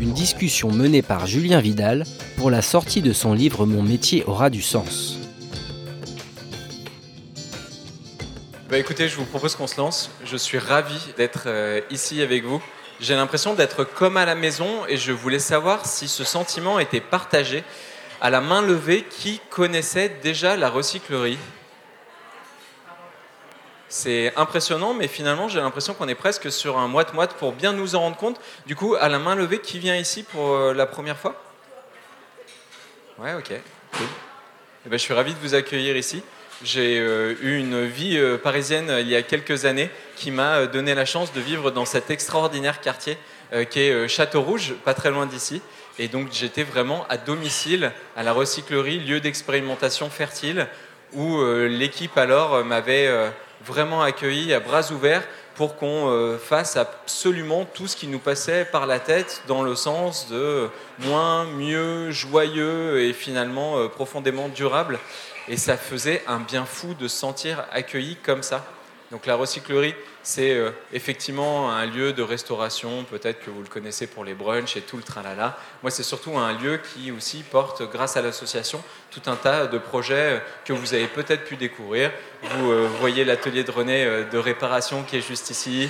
Une discussion menée par Julien Vidal pour la sortie de son livre Mon métier aura du sens. Bah écoutez, je vous propose qu'on se lance. Je suis ravi d'être euh, ici avec vous. J'ai l'impression d'être comme à la maison et je voulais savoir si ce sentiment était partagé à la main levée qui connaissait déjà la recyclerie. C'est impressionnant, mais finalement, j'ai l'impression qu'on est presque sur un moite-moite pour bien nous en rendre compte. Du coup, à la main levée, qui vient ici pour euh, la première fois? Ouais, ok. Eh ben, je suis ravi de vous accueillir ici. J'ai euh, eu une vie euh, parisienne il y a quelques années qui m'a donné la chance de vivre dans cet extraordinaire quartier qui est Château Rouge, pas très loin d'ici. Et donc j'étais vraiment à domicile à la recyclerie, lieu d'expérimentation fertile, où l'équipe alors m'avait vraiment accueillis à bras ouverts pour qu'on euh, fasse absolument tout ce qui nous passait par la tête dans le sens de moins, mieux, joyeux et finalement euh, profondément durable. Et ça faisait un bien fou de se sentir accueilli comme ça. Donc la recyclerie, c'est euh, effectivement un lieu de restauration, peut-être que vous le connaissez pour les brunchs et tout le tralala. Moi, c'est surtout un lieu qui aussi porte, grâce à l'association, tout un tas de projets euh, que vous avez peut-être pu découvrir. Vous euh, voyez l'atelier de René de réparation qui est juste ici.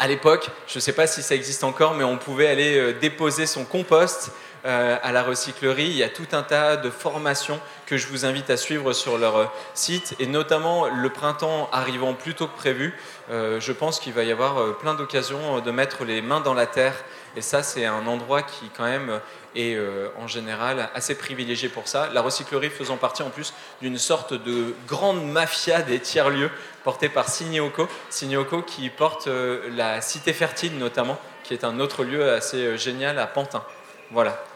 À l'époque, je ne sais pas si ça existe encore, mais on pouvait aller déposer son compost euh, à la recyclerie. Il y a tout un tas de formations que je vous invite à suivre sur leur euh, site et notamment le printemps arrivant plus tôt que prévu. Euh, je pense qu'il va y avoir plein d'occasions de mettre les mains dans la terre et ça c'est un endroit qui quand même est en général assez privilégié pour ça. La recyclerie faisant partie en plus d'une sorte de grande mafia des tiers-lieux portée par Signeoco. Signeoco qui porte la Cité Fertile notamment, qui est un autre lieu assez génial à Pantin. Voilà.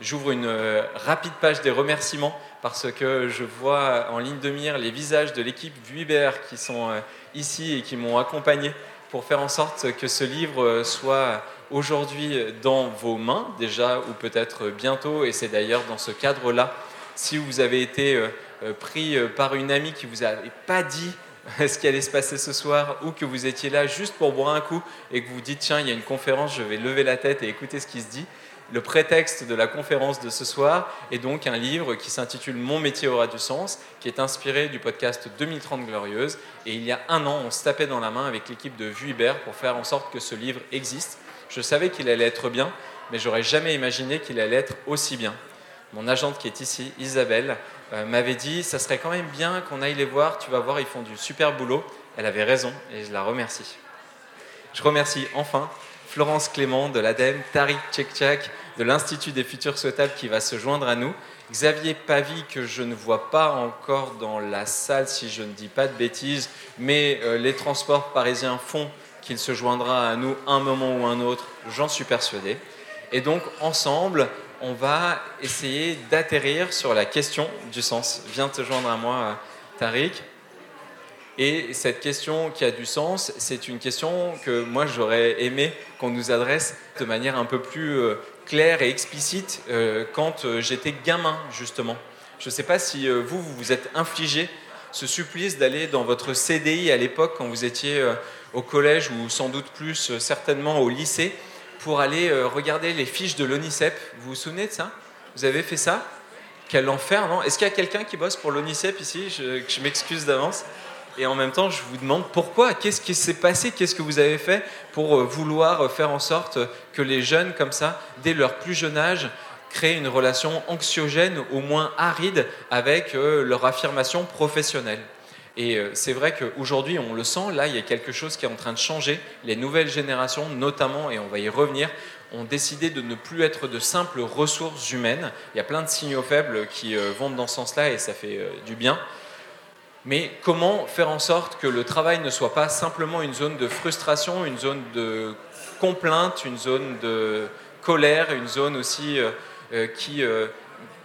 J'ouvre une euh, rapide page des remerciements parce que je vois en ligne de mire les visages de l'équipe Vuibert qui sont euh, ici et qui m'ont accompagné pour faire en sorte que ce livre soit aujourd'hui dans vos mains déjà ou peut-être bientôt. Et c'est d'ailleurs dans ce cadre-là. Si vous avez été euh, pris par une amie qui vous avait pas dit ce qui allait se passer ce soir ou que vous étiez là juste pour boire un coup et que vous dites tiens il y a une conférence je vais lever la tête et écouter ce qui se dit le prétexte de la conférence de ce soir est donc un livre qui s'intitule Mon métier aura du sens, qui est inspiré du podcast 2030 Glorieuse. Et il y a un an, on se tapait dans la main avec l'équipe de Vuibert pour faire en sorte que ce livre existe. Je savais qu'il allait être bien, mais j'aurais jamais imaginé qu'il allait être aussi bien. Mon agente qui est ici, Isabelle, euh, m'avait dit ça serait quand même bien qu'on aille les voir, tu vas voir, ils font du super boulot. Elle avait raison et je la remercie. Je remercie enfin Florence Clément de l'ADEME, Tariq Tchekchak de l'Institut des futurs souhaitables qui va se joindre à nous, Xavier Pavie que je ne vois pas encore dans la salle si je ne dis pas de bêtises, mais euh, les transports parisiens font qu'il se joindra à nous un moment ou un autre, j'en suis persuadé. Et donc ensemble, on va essayer d'atterrir sur la question du sens. Viens te joindre à moi, Tariq. Et cette question qui a du sens, c'est une question que moi j'aurais aimé qu'on nous adresse de manière un peu plus euh, claire et explicite euh, quand euh, j'étais gamin, justement. Je ne sais pas si vous, vous vous êtes infligé ce supplice d'aller dans votre CDI à l'époque quand vous étiez au collège ou sans doute plus certainement au lycée pour aller regarder les fiches de l'ONICEP. Vous vous souvenez de ça? Vous avez fait ça? Quel enfer, non? Est-ce qu'il y a quelqu'un qui bosse pour l'ONICEP ici? Je, je m'excuse d'avance et en même temps, je vous demande pourquoi, qu'est-ce qui s'est passé, qu'est-ce que vous avez fait pour euh, vouloir euh, faire en sorte que les jeunes, comme ça, dès leur plus jeune âge, créent une relation anxiogène, au moins aride, avec euh, leur affirmation professionnelle? Et c'est vrai qu'aujourd'hui, on le sent, là, il y a quelque chose qui est en train de changer. Les nouvelles générations, notamment, et on va y revenir, ont décidé de ne plus être de simples ressources humaines. Il y a plein de signaux faibles qui vont dans ce sens-là et ça fait du bien. Mais comment faire en sorte que le travail ne soit pas simplement une zone de frustration, une zone de complainte, une zone de colère, une zone aussi qui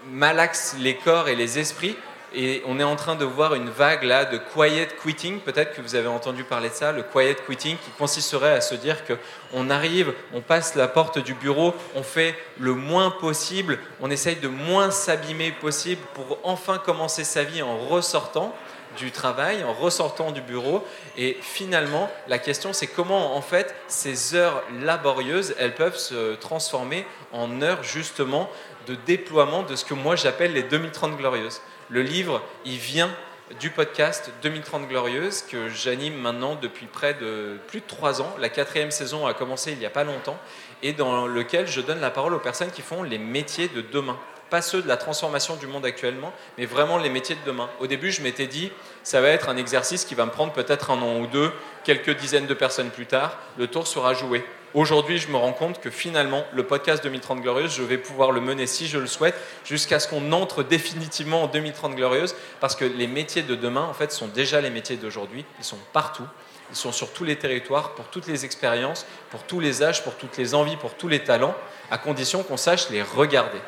malaxe les corps et les esprits? Et on est en train de voir une vague là de quiet quitting. Peut-être que vous avez entendu parler de ça, le quiet quitting, qui consisterait à se dire que on arrive, on passe la porte du bureau, on fait le moins possible, on essaye de moins s'abîmer possible pour enfin commencer sa vie en ressortant du travail, en ressortant du bureau. Et finalement, la question, c'est comment, en fait, ces heures laborieuses, elles peuvent se transformer en heures, justement, de déploiement de ce que moi j'appelle les 2030 glorieuses. Le livre, il vient du podcast 2030 Glorieuses que j'anime maintenant depuis près de plus de trois ans. La quatrième saison a commencé il n'y a pas longtemps et dans lequel je donne la parole aux personnes qui font les métiers de demain. Pas ceux de la transformation du monde actuellement, mais vraiment les métiers de demain. Au début, je m'étais dit, ça va être un exercice qui va me prendre peut-être un an ou deux, quelques dizaines de personnes plus tard, le tour sera joué. Aujourd'hui, je me rends compte que finalement, le podcast 2030 Glorieuse, je vais pouvoir le mener si je le souhaite, jusqu'à ce qu'on entre définitivement en 2030 Glorieuse, parce que les métiers de demain, en fait, sont déjà les métiers d'aujourd'hui. Ils sont partout. Ils sont sur tous les territoires, pour toutes les expériences, pour tous les âges, pour toutes les envies, pour tous les talents, à condition qu'on sache les regarder.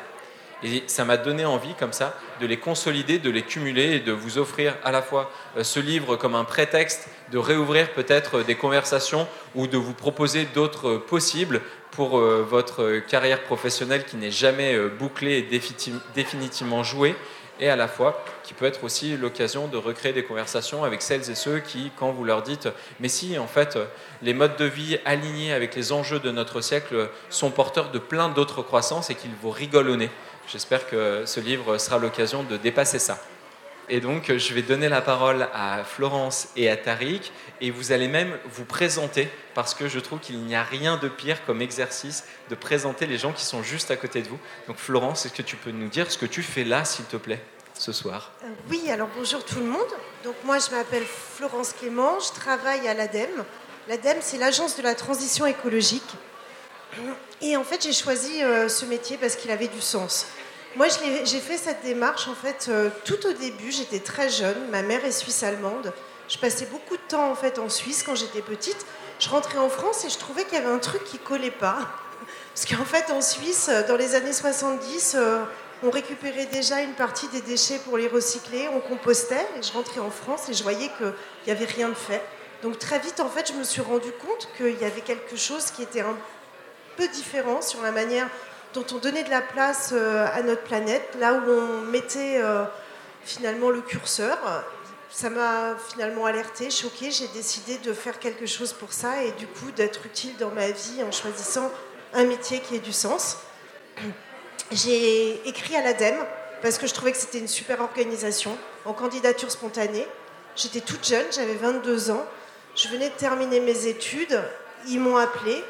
Et ça m'a donné envie, comme ça, de les consolider, de les cumuler et de vous offrir à la fois euh, ce livre comme un prétexte de réouvrir peut-être des conversations ou de vous proposer d'autres euh, possibles pour euh, votre carrière professionnelle qui n'est jamais bouclée et définitivement jouée et à la fois qui peut être aussi l'occasion de recréer des conversations avec celles et ceux qui, quand vous leur dites, mais si en fait les modes de vie alignés avec les enjeux de notre siècle sont porteurs de plein d'autres croissances et qu'ils vous rigolent J'espère que ce livre sera l'occasion de dépasser ça. Et donc, je vais donner la parole à Florence et à Tariq, et vous allez même vous présenter, parce que je trouve qu'il n'y a rien de pire comme exercice de présenter les gens qui sont juste à côté de vous. Donc, Florence, est-ce que tu peux nous dire ce que tu fais là, s'il te plaît, ce soir? Euh, Oui, alors bonjour tout le monde. Donc, moi, je m'appelle Florence Clément, je travaille à l'ADEME. L'ADEME, c'est l'Agence de la transition écologique. Et en fait, j'ai choisi euh, ce métier parce qu'il avait du sens. Moi, j'ai fait cette démarche en fait euh, tout au début. J'étais très jeune. Ma mère est suisse-allemande. Je passais beaucoup de temps en fait en Suisse quand j'étais petite. Je rentrais en France et je trouvais qu'il y avait un truc qui collait pas. Parce qu'en fait, en Suisse, dans les années 70, euh, on récupérait déjà une partie des déchets pour les recycler, on compostait. Je rentrais en France et je voyais qu'il n'y avait rien de fait. Donc très vite, en fait, je me suis rendu compte qu'il y avait quelque chose qui était un peu différent sur la manière dont on donnait de la place euh, à notre planète, là où on mettait euh, finalement le curseur. Ça m'a finalement alerté, choqué. J'ai décidé de faire quelque chose pour ça et du coup d'être utile dans ma vie en choisissant un métier qui ait du sens. J'ai écrit à l'ADEME parce que je trouvais que c'était une super organisation en candidature spontanée. J'étais toute jeune, j'avais 22 ans. Je venais de terminer mes études. Ils m'ont appelé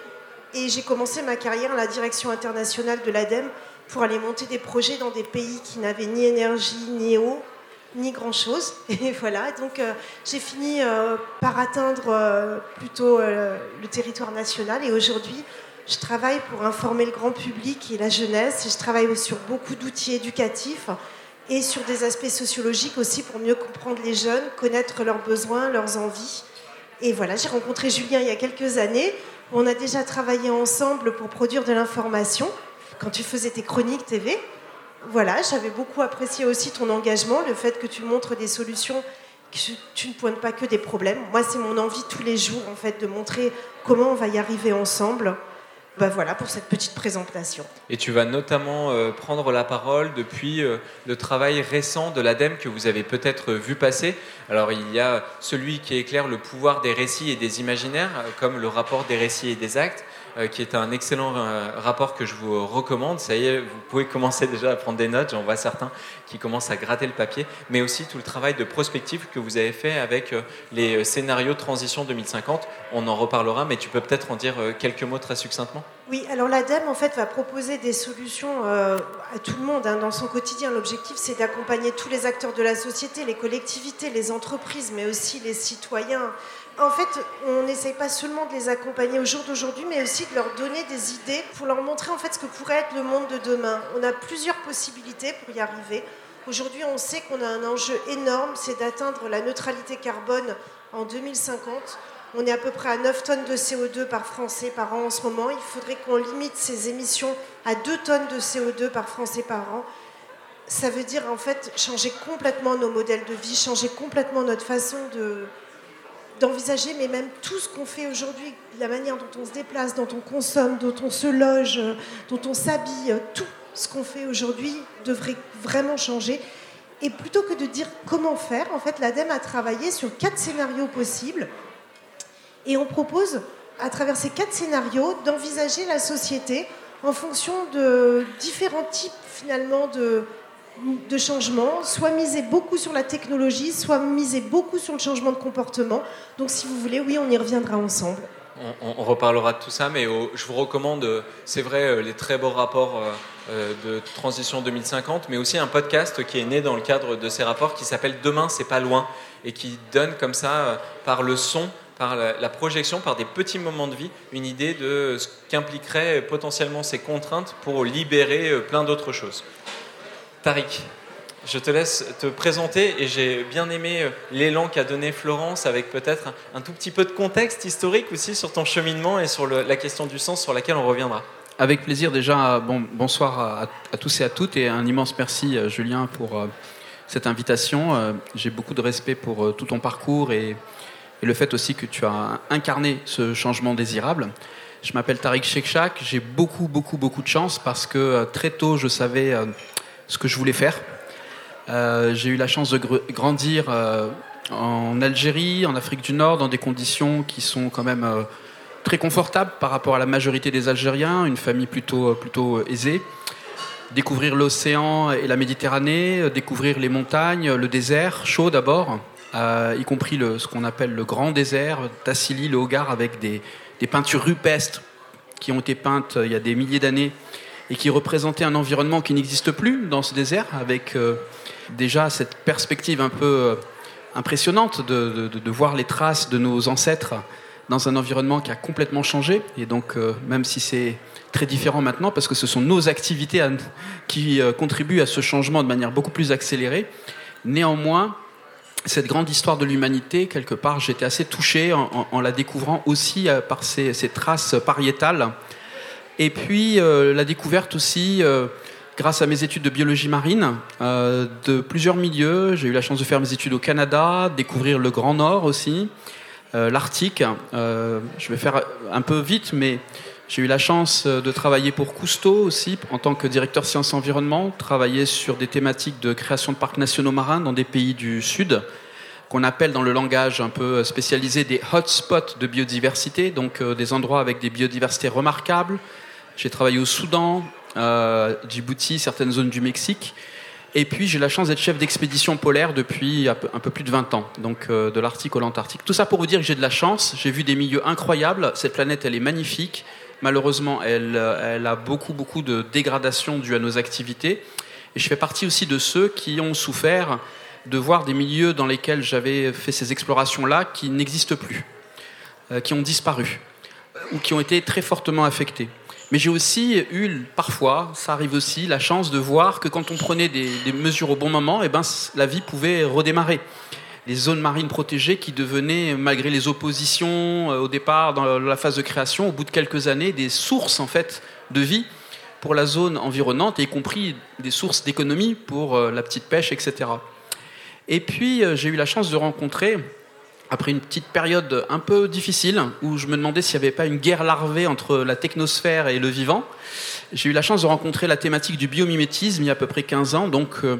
et j'ai commencé ma carrière à la direction internationale de l'ADEME pour aller monter des projets dans des pays qui n'avaient ni énergie, ni eau, ni grand-chose. Et voilà, donc euh, j'ai fini euh, par atteindre euh, plutôt le territoire national. Et aujourd'hui, je travaille pour informer le grand public et la jeunesse. Et je travaille sur beaucoup d'outils éducatifs et sur des aspects sociologiques aussi pour mieux comprendre les jeunes, connaître leurs besoins, leurs envies. Et voilà, j'ai rencontré Julien il y a quelques années. On a déjà travaillé ensemble pour produire de l'information quand tu faisais tes chroniques TV. Voilà, j'avais beaucoup apprécié aussi ton engagement, le fait que tu montres des solutions, que tu ne pointes pas que des problèmes. Moi, c'est mon envie tous les jours, en fait, de montrer comment on va y arriver ensemble. Ben voilà pour cette petite présentation. Et tu vas notamment euh, prendre la parole depuis euh, le travail récent de l'ADEME que vous avez peut-être vu passer. Alors il y a celui qui éclaire le pouvoir des récits et des imaginaires, euh, comme le rapport des récits et des actes. Euh, qui est un excellent euh, rapport que je vous recommande. Ça y est, vous pouvez commencer déjà à prendre des notes, j'en vois certains qui commencent à gratter le papier, mais aussi tout le travail de prospective que vous avez fait avec euh, les scénarios de transition 2050. On en reparlera, mais tu peux peut-être en dire quelques mots très succinctement Oui, alors l'ADEME en fait va proposer des solutions à tout le monde hein, dans son quotidien. L'objectif c'est d'accompagner tous les acteurs de la société, les collectivités, les entreprises, mais aussi les citoyens en fait, on n'essaye pas seulement de les accompagner au jour d'aujourd'hui, mais aussi de leur donner des idées pour leur montrer en fait ce que pourrait être le monde de demain. On a plusieurs possibilités pour y arriver. Aujourd'hui, on sait qu'on a un enjeu énorme, c'est d'atteindre la neutralité carbone en 2050. On est à peu près à 9 tonnes de CO2 par Français par an en ce moment. Il faudrait qu'on limite ces émissions à 2 tonnes de CO2 par Français par an. Ça veut dire en fait changer complètement nos modèles de vie, changer complètement notre façon de, d'envisager, mais même tout ce qu'on fait aujourd'hui, la manière dont on se déplace, dont on consomme, dont on se loge, dont on s'habille, tout ce qu'on fait aujourd'hui devrait vraiment changer. Et plutôt que de dire comment faire, en fait, l'ADEME a travaillé sur quatre scénarios possibles et on propose, à travers ces quatre scénarios, d'envisager la société en fonction de différents types finalement de, de changements, soit miser beaucoup sur la technologie, soit miser beaucoup sur le changement de comportement. Donc si vous voulez, oui, on y reviendra ensemble. On, reparlera de tout ça, mais je vous recommande, euh, c'est vrai, euh, les très beaux rapports euh, de Transition 2050, mais aussi un podcast qui est né dans le cadre de ces rapports qui s'appelle Demain, c'est pas loin, et qui donne comme ça, par le son, par la, projection, par des petits moments de vie, une idée de ce qu'impliqueraient potentiellement ces contraintes pour libérer plein d'autres choses. Tariq, je te laisse te présenter et j'ai bien aimé euh, l'élan qu'a donné Florence avec peut-être un, tout petit peu de contexte historique aussi sur ton cheminement et sur la question du sens sur laquelle on reviendra. Avec plaisir déjà, bon, bonsoir à, tous et à toutes et un immense merci euh, Julien pour cette invitation. J'ai beaucoup de respect pour tout ton parcours et et le fait aussi que tu as incarné ce changement désirable. Je m'appelle Tariq Shekchak, j'ai beaucoup, beaucoup, beaucoup de chance parce que euh, très tôt, je savais euh, ce que je voulais faire. Euh, j'ai eu la chance de grandir en Algérie, en Afrique du Nord, dans des conditions qui sont quand même très confortables par rapport à la majorité des Algériens, une famille plutôt, plutôt aisée. Découvrir l'océan et la Méditerranée, découvrir les montagnes, le désert, chaud d'abord, euh, y compris ce qu'on appelle le grand désert, Tassili, le Hogar, avec des, peintures rupestres qui ont été peintes euh, il y a des milliers d'années et qui représentaient un environnement qui n'existe plus dans ce désert, avec euh, déjà cette perspective un peu impressionnante de, voir les traces de nos ancêtres dans un environnement qui a complètement changé. Et donc, même si c'est très différent maintenant, parce que ce sont nos activités qui contribuent à ce changement de manière beaucoup plus accélérée, néanmoins, cette grande histoire de l'humanité, quelque part, j'étais assez touché en, la découvrant aussi euh, par ces, traces pariétales. Et puis euh, la découverte aussi, euh, grâce à mes études de biologie marine, de plusieurs milieux. J'ai eu la chance de faire mes études au Canada, découvrir le Grand Nord aussi, l'Arctique. je vais faire un peu vite, mais j'ai eu la chance de travailler pour Cousteau aussi, en tant que directeur sciences environnement, travailler sur des thématiques de création de parcs nationaux marins dans des pays du Sud, qu'on appelle dans le langage un peu spécialisé des hotspots de biodiversité, donc euh, des endroits avec des biodiversités remarquables. J'ai travaillé au Soudan, euh, Djibouti, certaines zones du Mexique. Et puis j'ai la chance d'être chef d'expédition polaire depuis un peu plus de 20 ans, donc euh, de l'Arctique au l'Antarctique. Tout ça pour vous dire que j'ai de la chance, j'ai vu des milieux incroyables, cette planète elle est magnifique, malheureusement elle, elle a beaucoup beaucoup de dégradation due à nos activités. Et je fais partie aussi de ceux qui ont souffert de voir des milieux dans lesquels j'avais fait ces explorations-là qui n'existent plus, euh, qui ont disparu, ou qui ont été très fortement affectés. Mais j'ai aussi eu, parfois, ça arrive aussi, la chance de voir que quand on prenait des, mesures au bon moment, eh ben, la vie pouvait redémarrer. Les zones marines protégées qui devenaient, malgré les oppositions euh, au départ, dans la phase de création, au bout de quelques années, des sources en fait de vie pour la zone environnante, y compris des sources d'économie pour euh, la petite pêche, etc. Et puis, euh, j'ai eu la chance de rencontrer, après une petite période un peu difficile, où je me demandais s'il n'y avait pas une guerre larvée entre la technosphère et le vivant, j'ai eu la chance de rencontrer la thématique du biomimétisme il y a à peu près 15 ans, donc euh,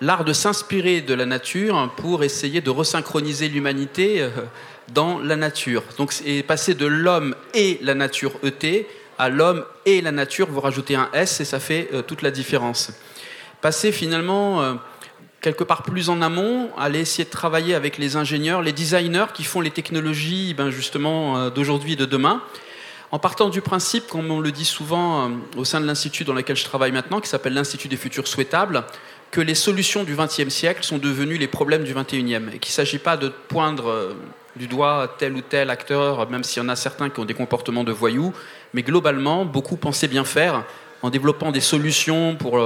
l'art de s'inspirer de la nature pour essayer de resynchroniser l'humanité euh, dans la nature. Donc, et passer de l'homme et la nature ET à l'homme et la nature, vous rajoutez un S et ça fait toute la différence. Passer finalement quelque part plus en amont, aller essayer de travailler avec les ingénieurs, les designers qui font les technologies ben justement euh, d'aujourd'hui et de demain, en partant du principe, comme on le dit souvent euh, au sein de l'institut dans lequel je travaille maintenant, qui s'appelle l'Institut des futurs souhaitables, que les solutions du XXe siècle sont devenues les problèmes du XXIe, et qu'il ne s'agit pas de poindre euh, du doigt tel ou tel acteur, même s'il y en a certains qui ont des comportements de voyous, mais globalement, beaucoup pensaient bien faire en développant des solutions pour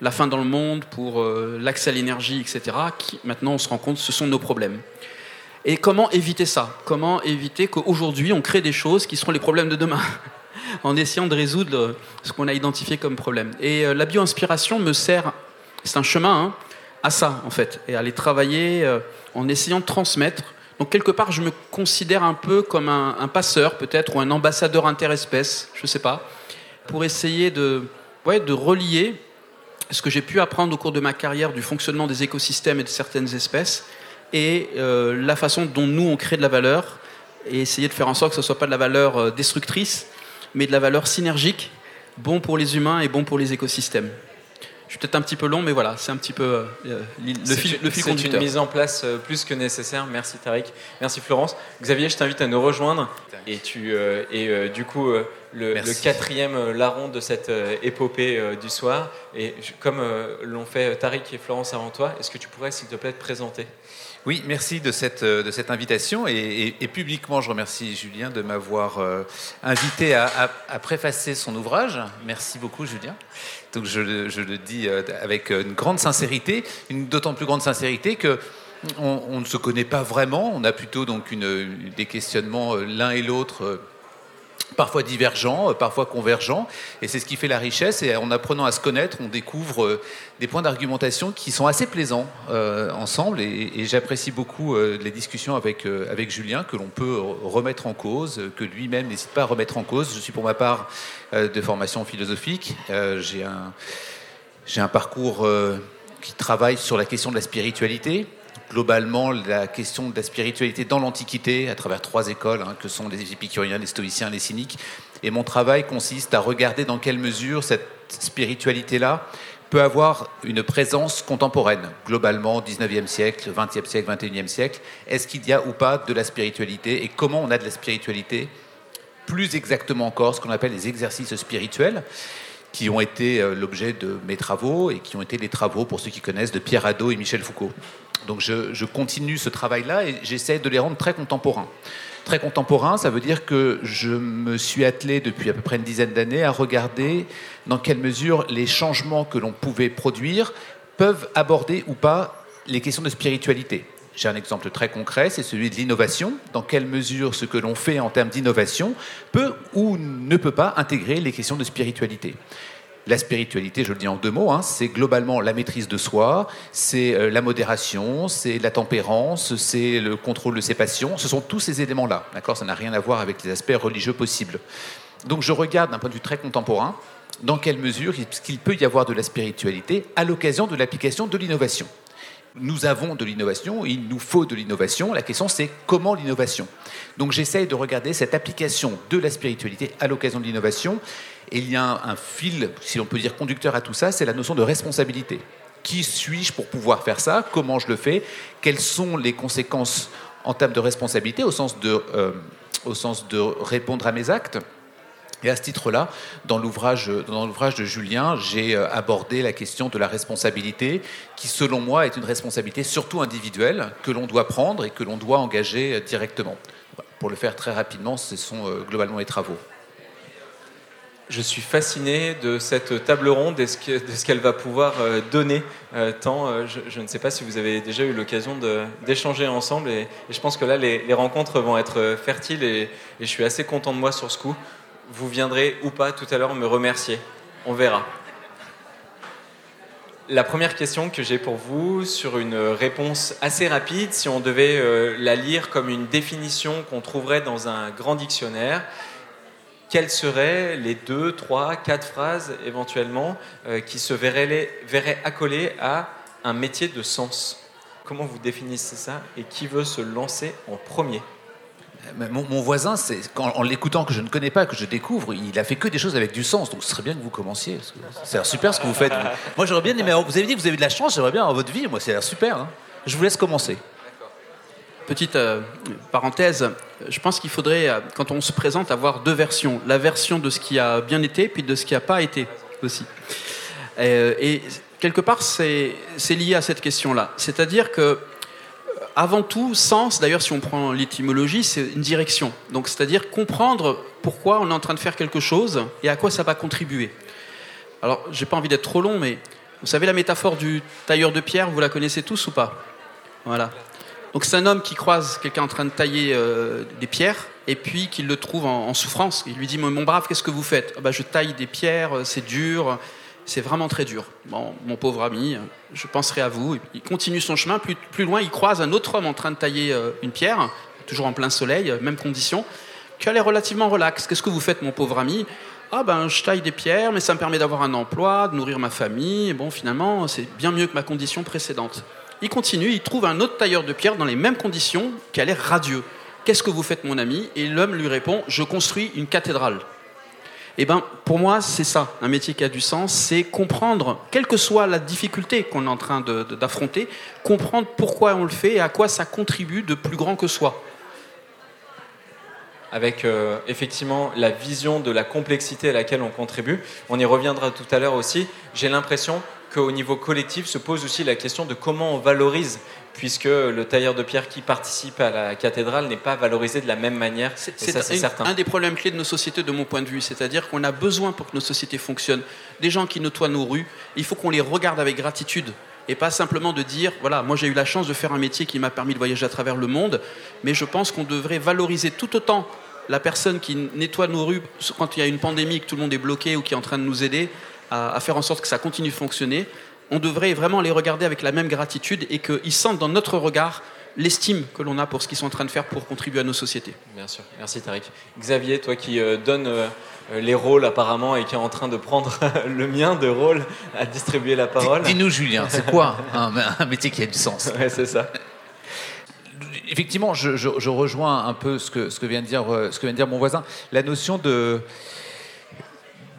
la faim dans le monde, pour euh, l'accès à l'énergie, etc., qui maintenant on se rend compte ce sont nos problèmes. Et comment éviter ça? Comment éviter qu'aujourd'hui on crée des choses qui seront les problèmes de demain en essayant de résoudre ce qu'on a identifié comme problème? Et euh, la bio-inspiration me sert, c'est un chemin hein, à ça en fait, et à aller travailler euh, en essayant de transmettre. Donc quelque part, je me considère un peu comme un, passeur peut-être, ou un ambassadeur interespèce, je ne sais pas, pour essayer de, ouais, de relier ce que j'ai pu apprendre au cours de ma carrière du fonctionnement des écosystèmes et de certaines espèces, et euh, la façon dont nous on crée de la valeur, et essayer de faire en sorte que ce ne soit pas de la valeur destructrice, mais de la valeur synergique, bon pour les humains et bon pour les écosystèmes. Je suis peut-être un petit peu long, mais voilà, c'est un petit peu euh, le, fil, le fil conducteur. C'est une mise en place euh, plus que nécessaire. Merci Tariq. Merci Florence. Xavier, je t'invite à nous rejoindre. Et, tu, euh, et du coup, le, quatrième larron de cette épopée du soir. Et comme l'ont fait Tariq et Florence avant toi, est-ce que tu pourrais, s'il te plaît, te présenter? Oui, merci de cette, euh, de cette invitation et, publiquement, je remercie Julien de m'avoir euh, invité à, préfacer son ouvrage. Merci beaucoup, Julien. Donc, je, le dis euh, avec une grande sincérité, une d'autant plus grande sincérité que on, ne se connaît pas vraiment. On a plutôt donc une, des questionnements l'un et l'autre parfois divergents, euh, parfois convergents, et c'est ce qui fait la richesse. Et en apprenant à se connaître, on découvre euh, des points d'argumentation qui sont assez plaisants euh, ensemble. Et, j'apprécie beaucoup les discussions avec, avec Julien, que l'on peut remettre en cause, que lui-même n'hésite pas à remettre en cause. Je suis pour ma part de formation philosophique. j'ai un, j'ai un parcours qui travaille sur la question de la spiritualité globalement la question de la spiritualité dans l'Antiquité, à travers trois écoles, hein, que sont les épicuriens, les stoïciens, les cyniques. Et mon travail consiste à regarder dans quelle mesure cette spiritualité-là peut avoir une présence contemporaine, globalement 19e siècle, 20e siècle, 21e siècle. Est-ce qu'il y a ou pas de la spiritualité et comment on a de la spiritualité Plus exactement encore, ce qu'on appelle les exercices spirituels qui ont été euh, l'objet de mes travaux et qui ont été les travaux, pour ceux qui connaissent, de Pierre Hadot et Michel Foucault. Donc je, continue ce travail-là et j'essaie de les rendre très contemporains. Très contemporains, ça veut dire que je me suis attelé depuis à peu près une dizaine d'années à regarder dans quelle mesure les changements que l'on pouvait produire peuvent aborder ou pas les questions de spiritualité. J'ai un exemple très concret, c'est celui de l'innovation. Dans quelle mesure ce que l'on fait en termes d'innovation peut ou ne peut pas intégrer les questions de spiritualité. La spiritualité, je le dis en deux mots, hein, c'est globalement la maîtrise de soi, c'est euh, la modération, c'est la tempérance, c'est le contrôle de ses passions. Ce sont tous ces éléments-là. D'accord? Ça n'a rien à voir avec les aspects religieux possibles. Donc je regarde d'un point de vue très contemporain dans quelle mesure il peut y avoir de la spiritualité à l'occasion de l'application de l'innovation. Nous avons de l'innovation, il nous faut de l'innovation. La question, c'est comment l'innovation? Donc j'essaye de regarder cette application de la spiritualité à l'occasion de l'innovation et il y a un, fil, si l'on peut dire conducteur à tout ça, c'est la notion de responsabilité. Qui suis-je pour pouvoir faire ça? Comment je le fais? Quelles sont les conséquences en termes de responsabilité au sens de, euh, au sens de répondre à mes actes? Et à ce titre-là, dans l'ouvrage, dans l'ouvrage de Julien, j'ai euh, abordé la question de la responsabilité, qui selon moi est une responsabilité surtout individuelle que l'on doit prendre et que l'on doit engager euh, directement. Pour le faire très rapidement, ce sont globalement les travaux. Je suis fasciné de cette table ronde et de ce qu'elle va pouvoir euh, donner. Euh, tant, euh, je, ne sais pas si vous avez déjà eu l'occasion d'échanger ensemble et, je pense que là, les, rencontres vont être fertiles et, je suis assez content de moi sur ce coup. Vous viendrez ou pas tout à l'heure me remercier. On verra. La première question que j'ai pour vous, sur une réponse assez rapide, si on devait la lire comme une définition qu'on trouverait dans un grand dictionnaire, quelles seraient les deux, trois, quatre phrases éventuellement euh, qui se verraient, verraient accolées à un métier de sens? Comment vous définissez ça et qui veut se lancer en premier? Mon, voisin, c'est en l'écoutant que je ne connais pas, que je découvre, il a fait que des choses avec du sens. Donc ce serait bien que vous commenciez. C'est super ce que vous faites. Moi j'aurais bien aimé. Vous avez dit que vous avez de la chance. J'aimerais bien avoir votre vie. Moi c'est super. Hein. Je vous laisse commencer. Petite euh, parenthèse, je pense qu'il faudrait, euh, quand on se présente, avoir deux versions. La version de ce qui a bien été, puis de ce qui n'a pas été aussi. Euh, et quelque part, c'est lié à cette question-là. C'est-à-dire que, avant tout, sens, d'ailleurs, si on prend l'étymologie, c'est une direction. Donc, c'est-à-dire comprendre pourquoi on est en train de faire quelque chose et à quoi ça va contribuer. Alors, j'ai pas envie d'être trop long, mais vous savez la métaphore du tailleur de pierre, vous la connaissez tous ou pas? Voilà. Donc c'est un homme qui croise quelqu'un en train de tailler euh, des pierres et puis qu'il le trouve en, souffrance. Il lui dit Mon brave, qu'est-ce que vous faites? Ah bah, Je taille des pierres, c'est dur, c'est vraiment très dur. Bon, mon pauvre ami, je penserai à vous. Il continue son chemin. Plus, plus loin, il croise un autre homme en train de tailler euh, une pierre, toujours en plein soleil, même condition, qui l'air relativement relax. Qu'est-ce que vous faites, mon pauvre ami? Ah ben je taille des pierres, mais ça me permet d'avoir un emploi, de nourrir ma famille. bon, finalement, c'est bien mieux que ma condition précédente. Il continue, il trouve un autre tailleur de pierre dans les mêmes conditions qui a l'air radieux. Qu'est-ce que vous faites, mon ami? Et l'homme lui répond Je construis une cathédrale. Eh ben, pour moi, c'est ça, un métier qui a du sens, c'est comprendre, quelle que soit la difficulté qu'on est en train d'affronter, comprendre pourquoi on le fait et à quoi ça contribue de plus grand que soi avec euh, effectivement la vision de la complexité à laquelle on contribue. On y reviendra tout à l'heure aussi. J'ai l'impression qu'au niveau collectif se pose aussi la question de comment on valorise, puisque le tailleur de pierre qui participe à la cathédrale n'est pas valorisé de la même manière. C'est certain. un des problèmes clés de nos sociétés, de mon point de vue. C'est-à-dire qu'on a besoin pour que nos sociétés fonctionnent des gens qui nettoient nos rues. Il faut qu'on les regarde avec gratitude et pas simplement de dire voilà, moi j'ai eu la chance de faire un métier qui m'a permis de voyager à travers le monde, mais je pense qu'on devrait valoriser tout autant la personne qui nettoie nos rues quand il y a une pandémie, que tout le monde est bloqué ou qui est en train de nous aider à, faire en sorte que ça continue de fonctionner, on devrait vraiment les regarder avec la même gratitude et qu'ils sentent dans notre regard l'estime que l'on a pour ce qu'ils sont en train de faire pour contribuer à nos sociétés. Bien sûr, merci Tariq. Xavier, toi qui euh, donnes euh, les rôles apparemment et qui est en train de prendre le mien de rôle à distribuer la parole. Dis-nous Julien, c'est quoi un, métier qui a du sens? Ouais, c'est ça effectivement, je, rejoins un peu ce que, ce, que vient de dire, euh, ce que vient de dire mon voisin. La notion de,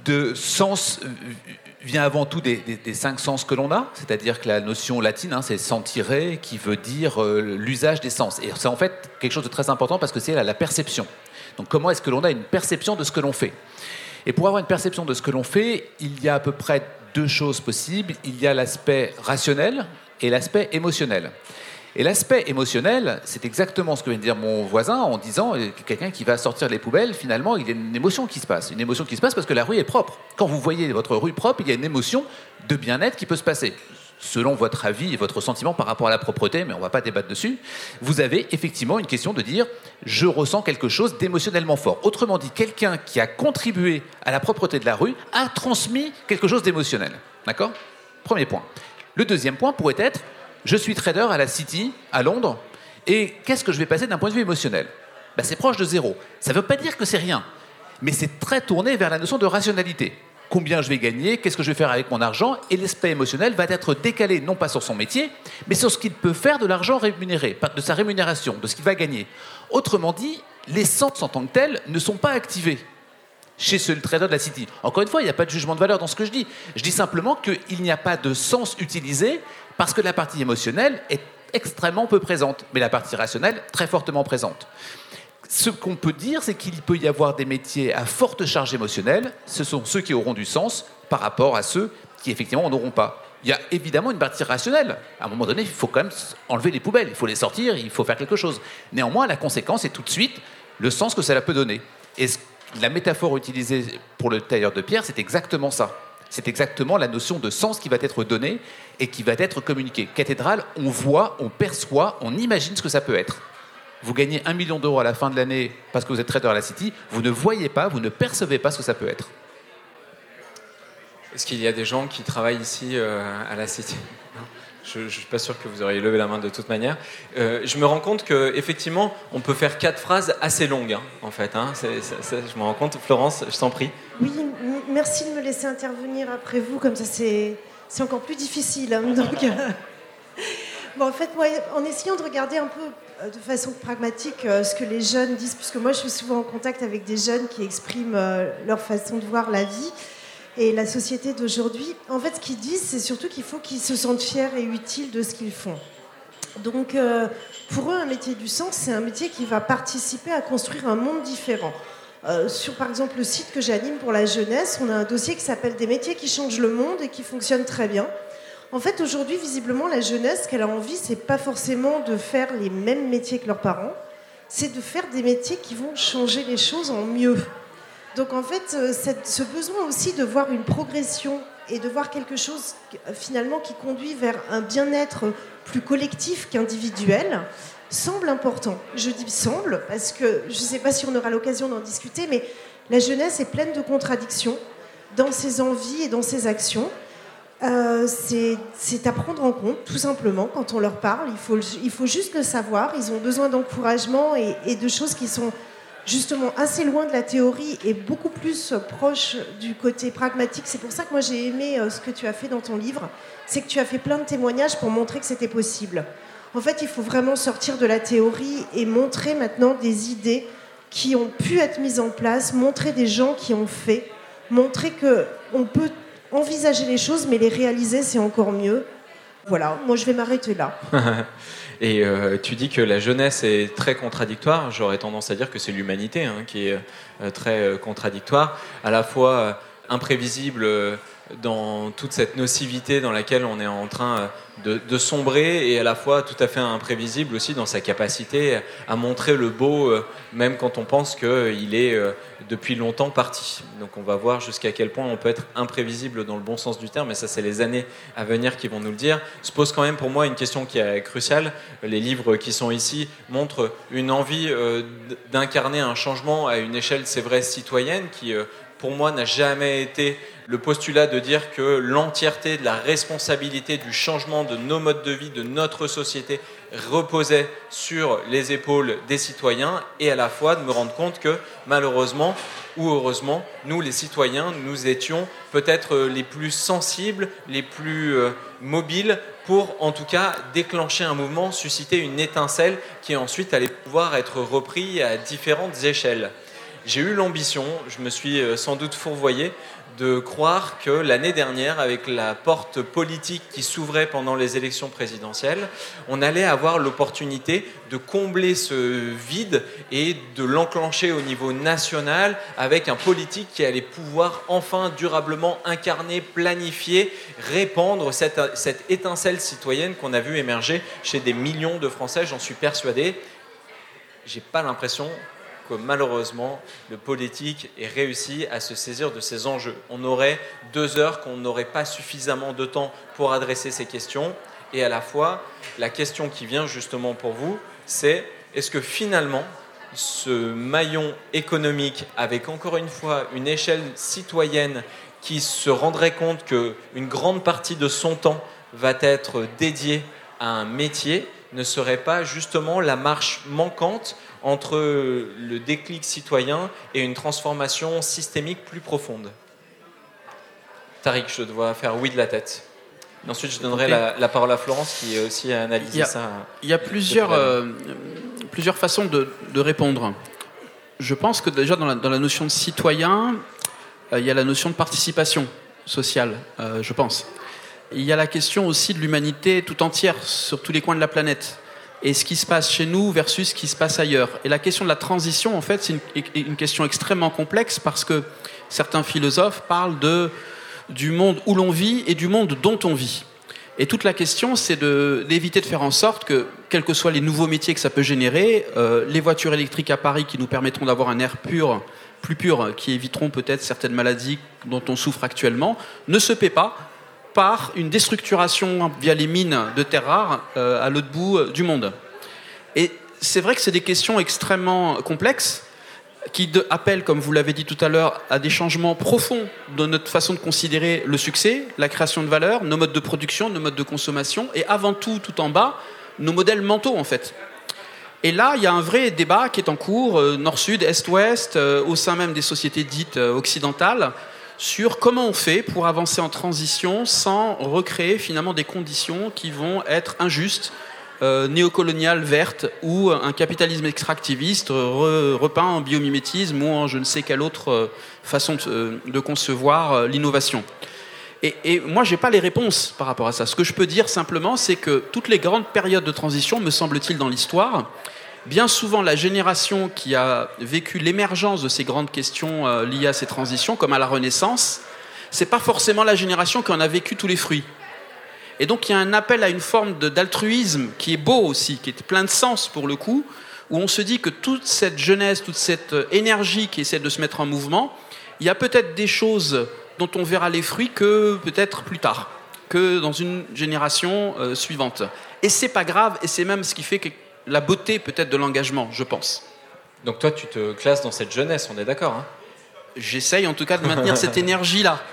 de sens vient avant tout des, cinq sens que l'on a, c'est-à-dire que la notion latine, hein, c'est sentire, qui veut dire euh, l'usage des sens. Et c'est en fait quelque chose de très important parce que c'est la, perception. Donc comment est-ce que l'on a une perception de ce que l'on fait? Et pour avoir une perception de ce que l'on fait, il y a à peu près deux choses possibles. Il y a l'aspect rationnel et l'aspect émotionnel. Et l'aspect émotionnel, c'est exactement ce que vient de dire mon voisin en disant euh, quelqu'un qui va sortir les poubelles, finalement, il y a une émotion qui se passe. Une émotion qui se passe parce que la rue est propre. Quand vous voyez votre rue propre, il y a une émotion de bien-être qui peut se passer. Selon votre avis et votre sentiment par rapport à la propreté, mais on ne va pas débattre dessus, vous avez effectivement une question de dire je ressens quelque chose d'émotionnellement fort. Autrement dit, quelqu'un qui a contribué à la propreté de la rue a transmis quelque chose d'émotionnel. D'accord? Premier point. Le deuxième point pourrait être je suis trader à la City, à Londres, et qu'est-ce que je vais passer d'un point de vue émotionnel? Ben, C'est proche de zéro. Ça ne veut pas dire que c'est rien, mais c'est très tourné vers la notion de rationalité. Combien je vais gagner, qu'est-ce que je vais faire avec mon argent, et l'aspect émotionnel va être décalé non pas sur son métier, mais sur ce qu'il peut faire de l'argent rémunéré, de sa rémunération, de ce qu'il va gagner. Autrement dit, les sens en tant que tels ne sont pas activés chez ce trader de la City. Encore une fois, il n'y a pas de jugement de valeur dans ce que je dis. Je dis simplement qu'il n'y a pas de sens utilisé parce que la partie émotionnelle est extrêmement peu présente, mais la partie rationnelle très fortement présente. Ce qu'on peut dire, c'est qu'il peut y avoir des métiers à forte charge émotionnelle. Ce sont ceux qui auront du sens par rapport à ceux qui effectivement n'en auront pas. Il y a évidemment une partie rationnelle. À un moment donné, il faut quand même enlever les poubelles, il faut les sortir, il faut faire quelque chose. Néanmoins, la conséquence est tout de suite le sens que cela peut donner. Et la métaphore utilisée pour le tailleur de pierre, c'est exactement ça. C'est exactement la notion de sens qui va être donnée et qui va être communiquée. Cathédrale, on voit, on perçoit, on imagine ce que ça peut être. Vous gagnez un million d'euros à la fin de l'année parce que vous êtes trader à la City, vous ne voyez pas, vous ne percevez pas ce que ça peut être. Est-ce qu'il y a des gens qui travaillent ici euh, à la City? Je ne suis pas sûr que vous auriez levé la main de toute manière. Euh, je me rends compte qu'effectivement, on peut faire quatre phrases assez longues, hein, en fait. Hein. je me rends compte. Florence, je t'en prie. Oui, merci de me laisser intervenir après vous, comme ça c'est encore plus difficile. Hein, donc, euh, en fait, moi, en essayant de regarder un peu euh, de façon pragmatique ce que les jeunes disent, puisque moi je suis souvent en contact avec des jeunes qui expriment leur façon de voir la vie et la société d'aujourd'hui, en fait, ce qu'ils disent, c'est surtout qu'il faut qu'ils se sentent fiers et utiles de ce qu'ils font. Donc, euh, pour eux, un métier du sens, c'est un métier qui va participer à construire un monde différent. Euh, sur, par exemple, le site que j'anime pour la jeunesse, on a un dossier qui s'appelle Des métiers qui changent le monde et qui fonctionnent très bien. En fait, aujourd'hui, visiblement, la jeunesse, ce qu'elle a envie, c'est pas forcément de faire les mêmes métiers que leurs parents, c'est de faire des métiers qui vont changer les choses en mieux. Donc en fait, euh, ce besoin aussi de voir une progression et de voir quelque chose finalement qui conduit vers un bien-être plus collectif qu'individuel, semble important. Je dis semble parce que je ne sais pas si on aura l'occasion d'en discuter, mais la jeunesse est pleine de contradictions dans ses envies et dans ses actions. Euh, c'est à prendre en compte, tout simplement, quand on leur parle. Il faut, il faut juste le savoir. Ils ont besoin d'encouragement et, de choses qui sont justement assez loin de la théorie et beaucoup plus proches du côté pragmatique. C'est pour ça que moi j'ai aimé euh, ce que tu as fait dans ton livre. C'est que tu as fait plein de témoignages pour montrer que c'était possible. En fait, il faut vraiment sortir de la théorie et montrer maintenant des idées qui ont pu être mises en place, montrer des gens qui ont fait, montrer que on peut envisager les choses, mais les réaliser, c'est encore mieux. Voilà, moi je vais m'arrêter là. Et euh, tu dis que la jeunesse est très contradictoire. J'aurais tendance à dire que c'est l'humanité hein, qui est euh, très euh, contradictoire, à la fois imprévisible dans toute cette nocivité dans laquelle on est en train de, sombrer et à la fois tout à fait imprévisible aussi dans sa capacité à montrer le beau, euh, même quand on pense qu'il est euh, depuis longtemps parti. Donc on va voir jusqu'à quel point on peut être imprévisible dans le bon sens du terme, et ça c'est les années à venir qui vont nous le dire. Se pose quand même pour moi une question qui est cruciale. Les livres qui sont ici montrent une envie euh, d'incarner un changement à une échelle, c'est vrai, citoyenne, qui pour moi n'a jamais été le postulat de dire que l'entièreté de la responsabilité du changement de nos modes de vie, de notre société, reposait sur les épaules des citoyens et à la fois de me rendre compte que malheureusement ou heureusement, nous les citoyens, nous étions peut-être les plus sensibles, les plus euh, mobiles pour en tout cas déclencher un mouvement, susciter une étincelle qui ensuite allait pouvoir être repris à différentes échelles. J'ai eu l'ambition, je me suis euh, sans doute fourvoyé, de croire que l'année dernière, avec la porte politique qui s'ouvrait pendant les élections présidentielles, on allait avoir l'opportunité de combler ce vide et de l'enclencher au niveau national avec un politique qui allait pouvoir enfin durablement incarner, planifier, répandre cette, étincelle citoyenne qu'on a vu émerger chez des millions de Français, j'en suis persuadé. J'ai pas l'impression que malheureusement le politique ait réussi à se saisir de ces enjeux. On aurait deux heures qu'on n'aurait pas suffisamment de temps pour adresser ces questions. Et à la fois, la question qui vient justement pour vous, c'est est-ce que finalement, ce maillon économique, avec encore une fois une échelle citoyenne qui se rendrait compte qu'une grande partie de son temps va être dédiée à un métier, ne serait pas justement la marche manquante entre le déclic citoyen et une transformation systémique plus profonde Tariq, je dois faire oui de la tête. ensuite, je donnerai la, parole à Florence qui aussi a analysé ça. Il y a plusieurs, euh, plusieurs façons de, répondre. Je pense que déjà dans la, notion de citoyen, euh, il y a la notion de participation sociale, euh, je pense. Il y a la question aussi de l'humanité tout entière sur tous les coins de la planète et ce qui se passe chez nous versus ce qui se passe ailleurs. Et la question de la transition, en fait, c'est une, question extrêmement complexe parce que certains philosophes parlent de, du monde où l'on vit et du monde dont on vit. Et toute la question, c'est d'éviter de, faire en sorte que, quels que soient les nouveaux métiers que ça peut générer, euh, les voitures électriques à Paris qui nous permettront d'avoir un air pur, plus pur, qui éviteront peut-être certaines maladies dont on souffre actuellement, ne se paient pas par une déstructuration via les mines de terres rares euh, à l'autre bout euh, du monde. Et c'est vrai que c'est des questions extrêmement complexes qui appellent, comme vous l'avez dit tout à l'heure, à des changements profonds dans notre façon de considérer le succès, la création de valeur, nos modes de production, nos modes de consommation, et avant tout, tout en bas, nos modèles mentaux en fait. Et là, il y a un vrai débat qui est en cours, euh, nord-sud, est-ouest, au sein même des sociétés dites occidentales, sur comment on fait pour avancer en transition sans recréer finalement des conditions qui vont être injustes, euh, néocoloniales vertes ou un capitalisme extractiviste repeint en biomimétisme ou en je ne sais quelle autre euh, façon de, concevoir euh, l'innovation. Et, et, moi, je n'ai pas les réponses par rapport à ça. Ce que je peux dire simplement, c'est que toutes les grandes périodes de transition, me semble-t-il, dans l'histoire, bien souvent la génération qui a vécu l'émergence de ces grandes questions euh, liées à ces transitions, comme à la Renaissance, c'est pas forcément la génération qui en a vécu tous les fruits. Et donc il y a un appel à une forme d'altruisme qui est beau aussi, qui est plein de sens pour le coup, où on se dit que toute cette jeunesse, toute cette euh, énergie qui essaie de se mettre en mouvement, il y a peut-être des choses dont on verra les fruits que peut-être plus tard, que dans une génération euh, suivante. Et c'est pas grave, et c'est même ce qui fait que la beauté peut-être de l'engagement, je pense. Donc toi, tu te classes dans cette jeunesse, on est d'accord hein J'essaye en tout cas de maintenir cette énergie-là.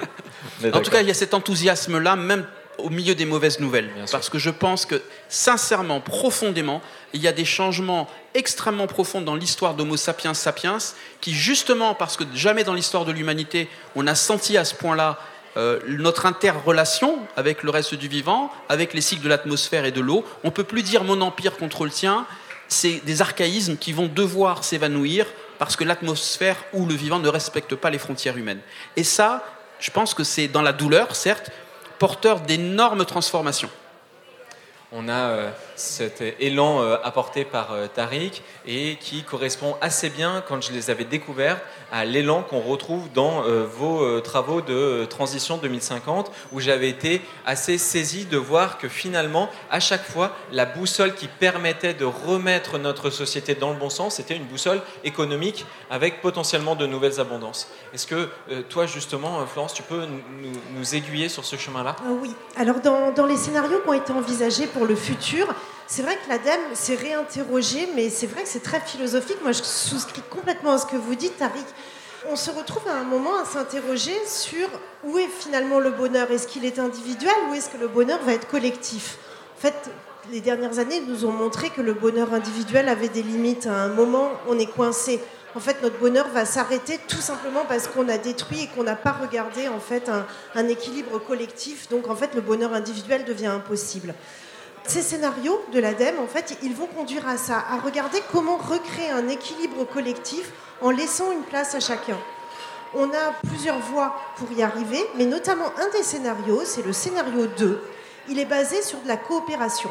en tout cas, il y a cet enthousiasme-là, même au milieu des mauvaises nouvelles. Parce que je pense que, sincèrement, profondément, il y a des changements extrêmement profonds dans l'histoire d'Homo sapiens sapiens, qui justement, parce que jamais dans l'histoire de l'humanité, on a senti à ce point-là euh, notre interrelation avec le reste du vivant, avec les cycles de l'atmosphère et de l'eau. On ne peut plus dire mon empire contre le tien. C'est des archaïsmes qui vont devoir s'évanouir parce que l'atmosphère ou le vivant ne respecte pas les frontières humaines. Et ça, je pense que c'est dans la douleur, certes, porteur d'énormes transformations. On a euh, cet élan euh, apporté par euh, Tariq et qui correspond assez bien, quand je les avais découverts, à l'élan qu'on retrouve dans vos travaux de transition 2050, où j'avais été assez saisi de voir que finalement, à chaque fois, la boussole qui permettait de remettre notre société dans le bon sens, c'était une boussole économique avec potentiellement de nouvelles abondances. Est-ce que toi, justement, Florence, tu peux nous, aiguiller sur ce chemin-là? Oui. Alors, dans, dans les scénarios qui ont été envisagés pour le futur, c'est vrai que l'ADEME s'est réinterrogé, mais c'est vrai que c'est très philosophique. Moi, je souscris complètement à ce que vous dites, Tariq. On se retrouve à un moment à s'interroger sur où est finalement le bonheur. Est-ce qu'il est individuel ou est-ce que le bonheur va être collectif? En fait, les dernières années nous ont montré que le bonheur individuel avait des limites. À un moment, on est coincé. En fait, notre bonheur va s'arrêter tout simplement parce qu'on a détruit et qu'on n'a pas regardé en fait un équilibre collectif. Donc, en fait, le bonheur individuel devient impossible. Ces scénarios de l'ADEME, en fait, ils vont conduire à ça, à regarder comment recréer un équilibre collectif en laissant une place à chacun. On a plusieurs voies pour y arriver, mais notamment un des scénarios, c'est le scénario 2. Il est basé sur de la coopération.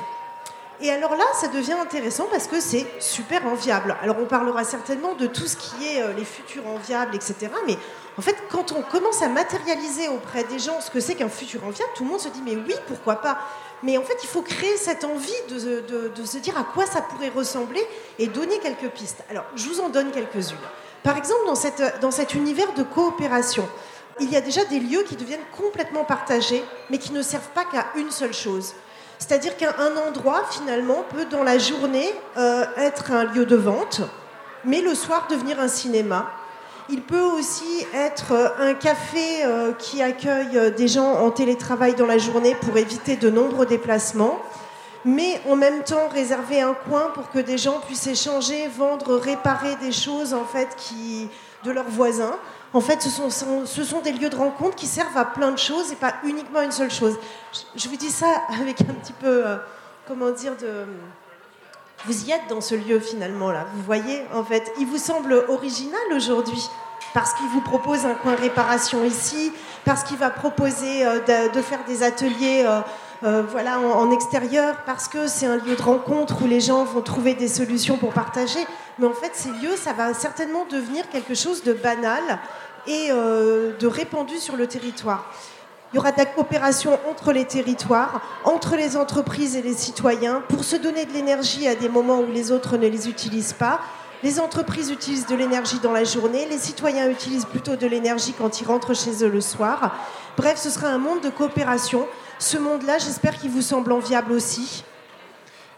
Et alors là, ça devient intéressant parce que c'est super enviable. Alors on parlera certainement de tout ce qui est euh, les futurs enviables, etc. Mais en fait, quand on commence à matérialiser auprès des gens ce que c'est qu'un futur enviable, tout le monde se dit mais oui, pourquoi pas? Mais en fait, il faut créer cette envie de, se dire à quoi ça pourrait ressembler et donner quelques pistes. Alors, je vous en donne quelques-unes. Par exemple, dans, cet univers de coopération, il y a déjà des lieux qui deviennent complètement partagés, mais qui ne servent pas qu'à une seule chose. C'est-à-dire qu'un endroit, finalement, peut, dans la journée, euh, être un lieu de vente, mais le soir devenir un cinéma, il peut aussi être euh, un café euh, qui accueille euh, des gens en télétravail dans la journée pour éviter de nombreux déplacements, mais en même temps réserver un coin pour que des gens puissent échanger, vendre, réparer des choses en fait qui de leurs voisins. En fait, ce sont, ce sont des lieux de rencontre qui servent à plein de choses et pas uniquement une seule chose. Je, vous dis ça avec un petit peu, comment dire, de vous y êtes dans ce lieu finalement là. Vous voyez, en fait, il vous semble original aujourd'hui parce qu'il vous propose un coin réparation ici, parce qu'il va proposer euh, de, faire des ateliers euh, euh, voilà, en, extérieur, parce que c'est un lieu de rencontre où les gens vont trouver des solutions pour partager. Mais en fait, ces lieux, ça va certainement devenir quelque chose de banal et de répandu sur le territoire. Il y aura de la coopération entre les territoires, entre les entreprises et les citoyens pour se donner de l'énergie à des moments où les autres ne les utilisent pas. Les entreprises utilisent de l'énergie dans la journée, les citoyens utilisent plutôt de l'énergie quand ils rentrent chez eux le soir. Bref, ce sera un monde de coopération. Ce monde-là, j'espère qu'il vous semble enviable aussi.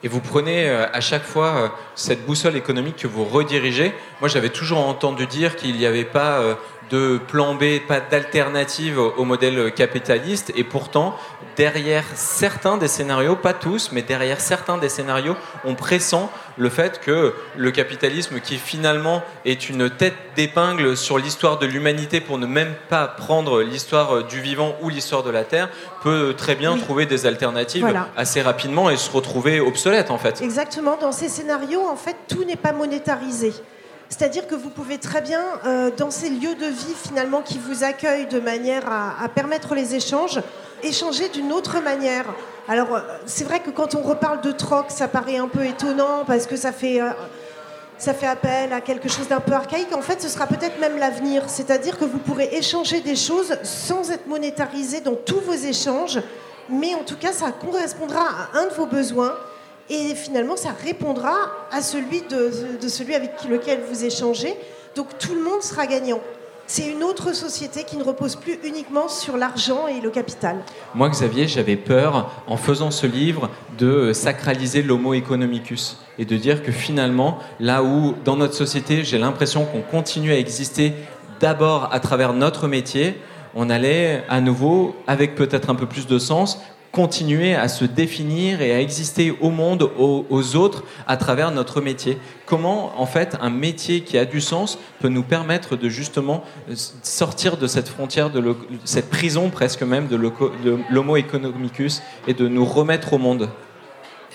Et vous prenez euh, à chaque fois euh, cette boussole économique que vous redirigez. Moi, j'avais toujours entendu dire qu'il n'y avait pas euh, de plan B, pas d'alternative au modèle capitaliste. Et pourtant, derrière certains des scénarios, pas tous, mais derrière certains des scénarios, on pressent le fait que le capitalisme, qui finalement est une tête d'épingle sur l'histoire de l'humanité pour ne même pas prendre l'histoire du vivant ou l'histoire de la Terre, peut très bien trouver des alternatives assez rapidement et se retrouver obsolète en fait. Exactement. Dans ces scénarios, en fait, tout n'est pas monétarisé. C'est-à-dire que vous pouvez très bien, euh, dans ces lieux de vie finalement qui vous accueillent de manière à, permettre les échanges, échanger d'une autre manière. Alors, euh, c'est vrai que quand on reparle de troc, ça paraît un peu étonnant parce que ça fait, euh, ça fait appel à quelque chose d'un peu archaïque. En fait, ce sera peut-être même l'avenir. C'est-à-dire que vous pourrez échanger des choses sans être monétarisé dans tous vos échanges, mais en tout cas, ça correspondra à un de vos besoins et finalement ça répondra à celui, de, celui avec lequel vous échangez. Donc tout le monde sera gagnant. c'est une autre société qui ne repose plus uniquement sur l'argent et le capital. Moi, Xavier, j'avais peur, en faisant ce livre, de sacraliser l'homo economicus et de dire que finalement, là où dans notre société, j'ai l'impression qu'on continue à exister d'abord à travers notre métier, on allait à nouveau, avec peut-être un peu plus de sens, continuer à se définir et à exister au monde, aux, autres, à travers notre métier. Comment, en fait, un métier qui a du sens peut nous permettre de justement sortir de cette frontière, de cette prison presque même de l'homo economicus et de nous remettre au monde?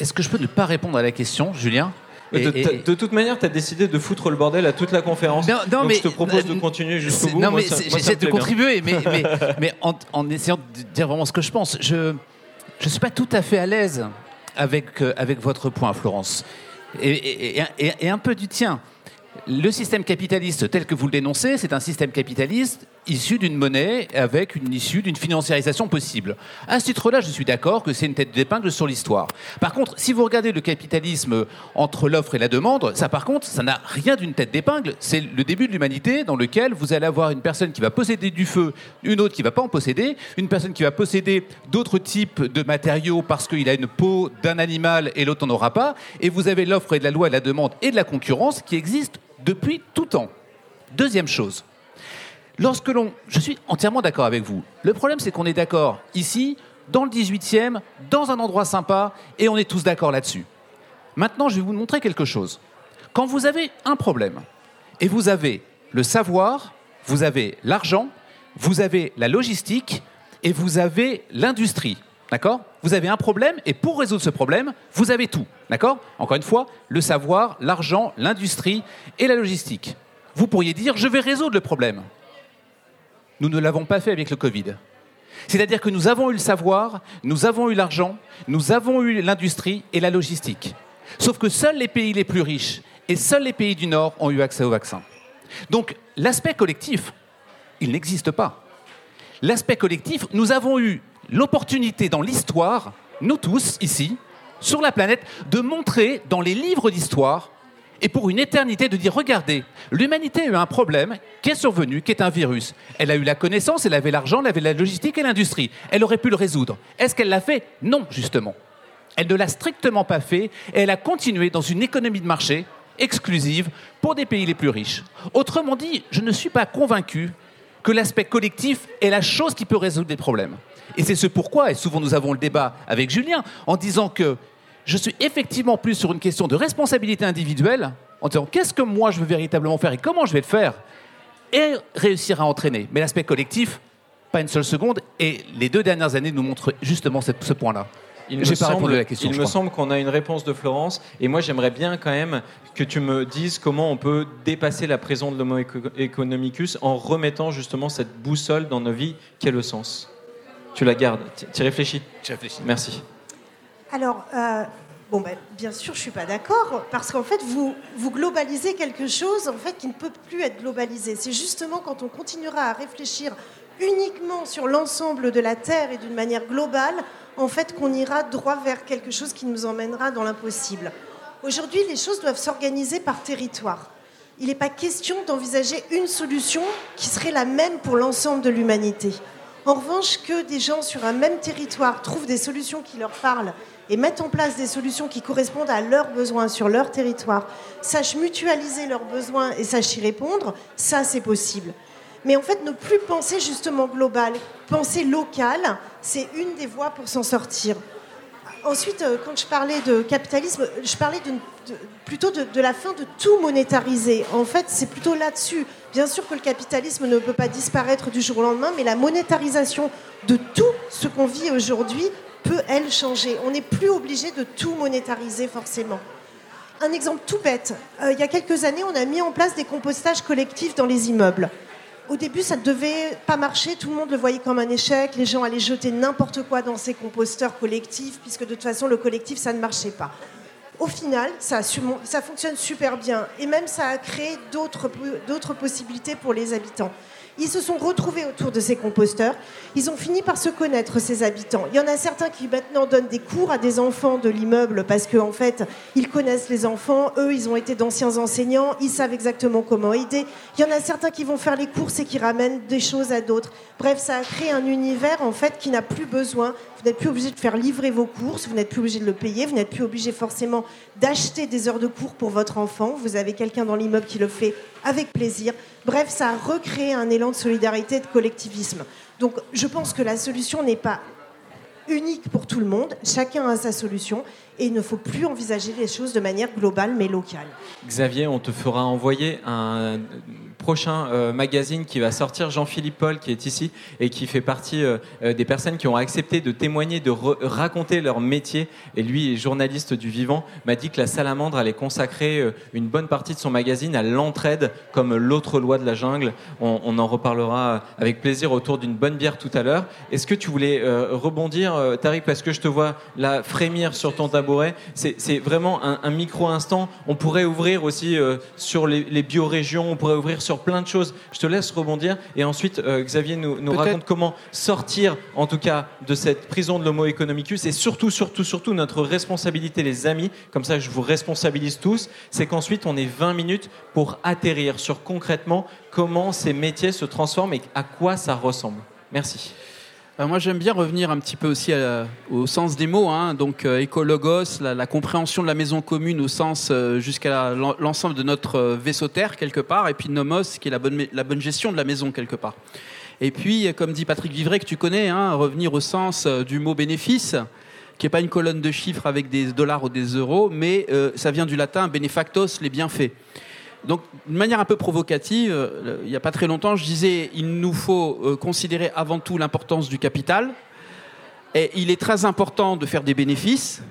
Est-ce que je peux ne pas répondre à la question, Julien? De, toute manière, tu as décidé de foutre le bordel à toute la conférence. Non, donc mais, je te propose de continuer jusqu'au bout. Non, mais j'essaie de contribuer, mais, mais, en, en, essayant de dire vraiment ce que je pense. Je, je ne suis pas tout à fait à l'aise avec, euh, votre point, Florence, et, un peu du tien. Le système capitaliste tel que vous le dénoncez, c'est un système capitaliste issu d'une monnaie avec une issue d'une financiarisation possible. À ce titre-là, je suis d'accord que c'est une tête d'épingle sur l'histoire. Par contre, si vous regardez le capitalisme entre l'offre et la demande, ça par contre, ça n'a rien d'une tête d'épingle. C'est le début de l'humanité dans lequel vous allez avoir une personne qui va posséder du feu, une autre qui va pas en posséder, une personne qui va posséder d'autres types de matériaux parce qu'il a une peau d'un animal et l'autre n'en aura pas, et vous avez l'offre et de la loi et la demande et de la concurrence qui existent depuis tout temps. Deuxième chose, lorsque l'on... Je suis entièrement d'accord avec vous. Le problème, c'est qu'on est d'accord ici, dans le 18e, dans un endroit sympa, et on est tous d'accord là-dessus. Maintenant, je vais vous montrer quelque chose. Quand vous avez un problème, et vous avez le savoir, vous avez l'argent, vous avez la logistique, et vous avez l'industrie, D'accord? Vous avez un problème et pour résoudre ce problème, vous avez tout. D'accord? Encore une fois, le savoir, l'argent, l'industrie et la logistique. Vous pourriez dire je vais résoudre le problème. Nous ne l'avons pas fait avec le Covid. C'est-à-dire que nous avons eu le savoir, nous avons eu l'argent, nous avons eu l'industrie et la logistique. Sauf que seuls les pays les plus riches et seuls les pays du Nord ont eu accès au vaccin. Donc l'aspect collectif, il n'existe pas. L'aspect collectif, nous avons eu l'opportunité dans l'histoire, nous tous ici, sur la planète, de montrer dans les livres d'histoire et pour une éternité de dire regardez, l'humanité a eu un problème qui est survenu, qui est un virus. Elle a eu la connaissance, elle avait l'argent, elle avait la logistique et l'industrie. Elle aurait pu le résoudre. Est-ce qu'elle l'a fait? Non, justement. Elle ne l'a strictement pas fait et elle a continué dans une économie de marché exclusive pour des pays les plus riches. Autrement dit, je ne suis pas convaincu que l'aspect collectif est la chose qui peut résoudre des problèmes. Et c'est ce pourquoi, et souvent nous avons le débat avec Julien, en disant que je suis effectivement plus sur une question de responsabilité individuelle, en disant qu'est-ce que moi je veux véritablement faire et comment je vais le faire, et réussir à entraîner. Mais l'aspect collectif, pas une seule seconde, et les deux dernières années nous montrent justement ce point-là. Il, me semble, la question, il me semble qu'on a une réponse de Florence, et moi j'aimerais bien quand même que tu me dises comment on peut dépasser la prison de l'homo economicus en remettant justement cette boussole dans nos vies qu'est le sens? Tu la gardes. Tu réfléchis Tu réfléchis. Merci. Alors, euh, ben, bien sûr, je ne suis pas d'accord, parce qu'en fait, vous, vous globalisez quelque chose en fait, qui ne peut plus être globalisé. C'est justement quand on continuera à réfléchir uniquement sur l'ensemble de la Terre et d'une manière globale, en fait, qu'on ira droit vers quelque chose qui nous emmènera dans l'impossible. Aujourd'hui, les choses doivent s'organiser par territoire. Il n'est pas question d'envisager une solution qui serait la même pour l'ensemble de l'humanité. En revanche, que des gens sur un même territoire trouvent des solutions qui leur parlent et mettent en place des solutions qui correspondent à leurs besoins sur leur territoire, sachent mutualiser leurs besoins et sachent y répondre, ça c'est possible. Mais en fait, ne plus penser justement global, penser local, c'est une des voies pour s'en sortir. Ensuite, euh, quand je parlais de capitalisme, je parlais plutôt de, de, la fin de tout monétariser. En fait, c'est plutôt là-dessus. Bien sûr que le capitalisme ne peut pas disparaître du jour au lendemain, mais la monétarisation de tout ce qu'on vit aujourd'hui peut, elle, changer. On n'est plus obligé de tout monétariser forcément. Un exemple tout bête. Euh, il y a quelques années, on a mis en place des compostages collectifs dans les immeubles. Au début, ça ne devait pas marcher, tout le monde le voyait comme un échec, les gens allaient jeter n'importe quoi dans ces composteurs collectifs, puisque de toute façon, le collectif, ça ne marchait pas. Au final, ça, fonctionne super bien, et même ça a créé d'autres possibilités pour les habitants. Ils se sont retrouvés autour de ces composteurs. Ils ont fini par se connaître, ces habitants. Il y en a certains qui maintenant donnent des cours à des enfants de l'immeuble parce qu'en en fait, ils connaissent les enfants. Eux, ils ont été d'anciens enseignants. Ils savent exactement comment aider. Il y en a certains qui vont faire les courses et qui ramènent des choses à d'autres. Bref, ça a créé un univers en fait qui n'a plus besoin. Vous n'êtes plus obligé de faire livrer vos courses. Vous n'êtes plus obligé de le payer. Vous n'êtes plus obligé forcément d'acheter des heures de cours pour votre enfant. Vous avez quelqu'un dans l'immeuble qui le fait avec plaisir. Bref, ça a recréé un élan de solidarité et de collectivisme. Donc je pense que la solution n'est pas unique pour tout le monde. Chacun a sa solution et il ne faut plus envisager les choses de manière globale mais locale. Xavier, on te fera envoyer un prochain euh, magazine qui va sortir, Jean-Philippe Paul, qui est ici et qui fait partie euh, euh, des personnes qui ont accepté de témoigner, de raconter leur métier. Et lui, journaliste du vivant, m'a dit que la salamandre allait consacrer une bonne partie de son magazine à l'entraide, comme l'autre loi de la jungle. On, en reparlera avec plaisir autour d'une bonne bière tout à l'heure. Est-ce que tu voulais rebondir, Tariq, parce que je te vois là frémir sur ton tabouret C'est vraiment un, un micro-instant. On pourrait ouvrir aussi sur les, les biorégions, on pourrait ouvrir sur plein de choses. Je te laisse rebondir et ensuite euh, Xavier nous, raconte comment sortir en tout cas de cette prison de l'homo economicus et surtout, surtout, surtout notre responsabilité les amis, comme ça je vous responsabilise tous, c'est qu'ensuite on ait 20 minutes pour atterrir sur concrètement comment ces métiers se transforment et à quoi ça ressemble. Merci. Euh, moi, j'aime bien revenir un petit peu aussi au sens des mots. Hein. Donc, euh, écologos, la, compréhension de la maison commune au sens euh, jusqu'à l'ensemble de notre vaisseau terre, quelque part. Et puis, nomos, qui est la bonne, la bonne gestion de la maison, quelque part. Et puis, comme dit Patrick Vivray, que tu connais, hein, revenir au sens du mot bénéfice, qui n'est pas une colonne de chiffres avec des dollars ou des euros, mais ça vient du latin benefactos, les bienfaits. Donc, de manière un peu provocative, euh, il n'y a pas très longtemps, je disais il nous faut euh, considérer avant tout l'importance du capital. Et il est très important de faire des bénéfices.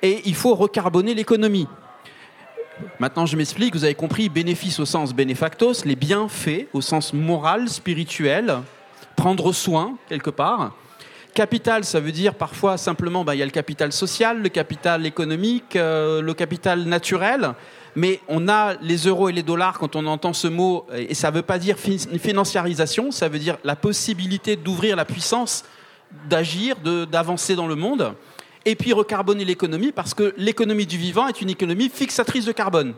Et il faut recarboner l'économie. Maintenant, je m'explique. Vous avez compris bénéfice au sens benefactos, les bienfaits au sens moral, spirituel, prendre soin quelque part. Capital, ça veut dire parfois simplement, ben, il y a le capital social, le capital économique, euh, le capital naturel mais on a les euros et les dollars quand on entend ce mot, et ça ne veut pas dire financiarisation, ça veut dire la possibilité d'ouvrir la puissance, d'agir, d'avancer dans le monde, et puis recarboner l'économie, parce que l'économie du vivant est une économie fixatrice de carbone.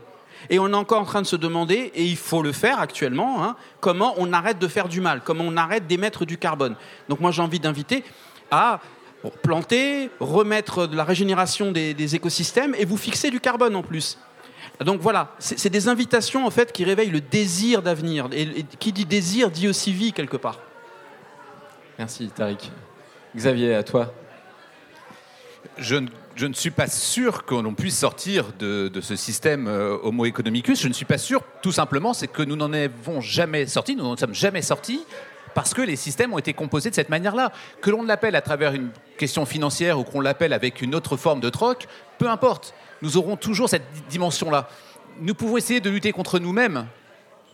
Et on est encore en train de se demander, et il faut le faire actuellement, hein, comment on arrête de faire du mal, comment on arrête d'émettre du carbone. Donc moi j'ai envie d'inviter à planter, remettre de la régénération des écosystèmes et vous fixer du carbone en plus. Donc voilà, c'est des invitations en fait qui réveillent le désir d'avenir. Et, qui dit désir dit aussi vie quelque part. Merci Tariq. Xavier, à toi. Je ne, suis pas sûr que l'on puisse sortir de, ce système euh, homo economicus. Je ne suis pas sûr, tout simplement, c'est que nous n'en avons jamais sorti, nous n'en sommes jamais sortis parce que les systèmes ont été composés de cette manière-là. Que l'on l'appelle à travers une question financière ou qu'on l'appelle avec une autre forme de troc, peu importe nous aurons toujours cette dimension-là. Nous pouvons essayer de lutter contre nous-mêmes.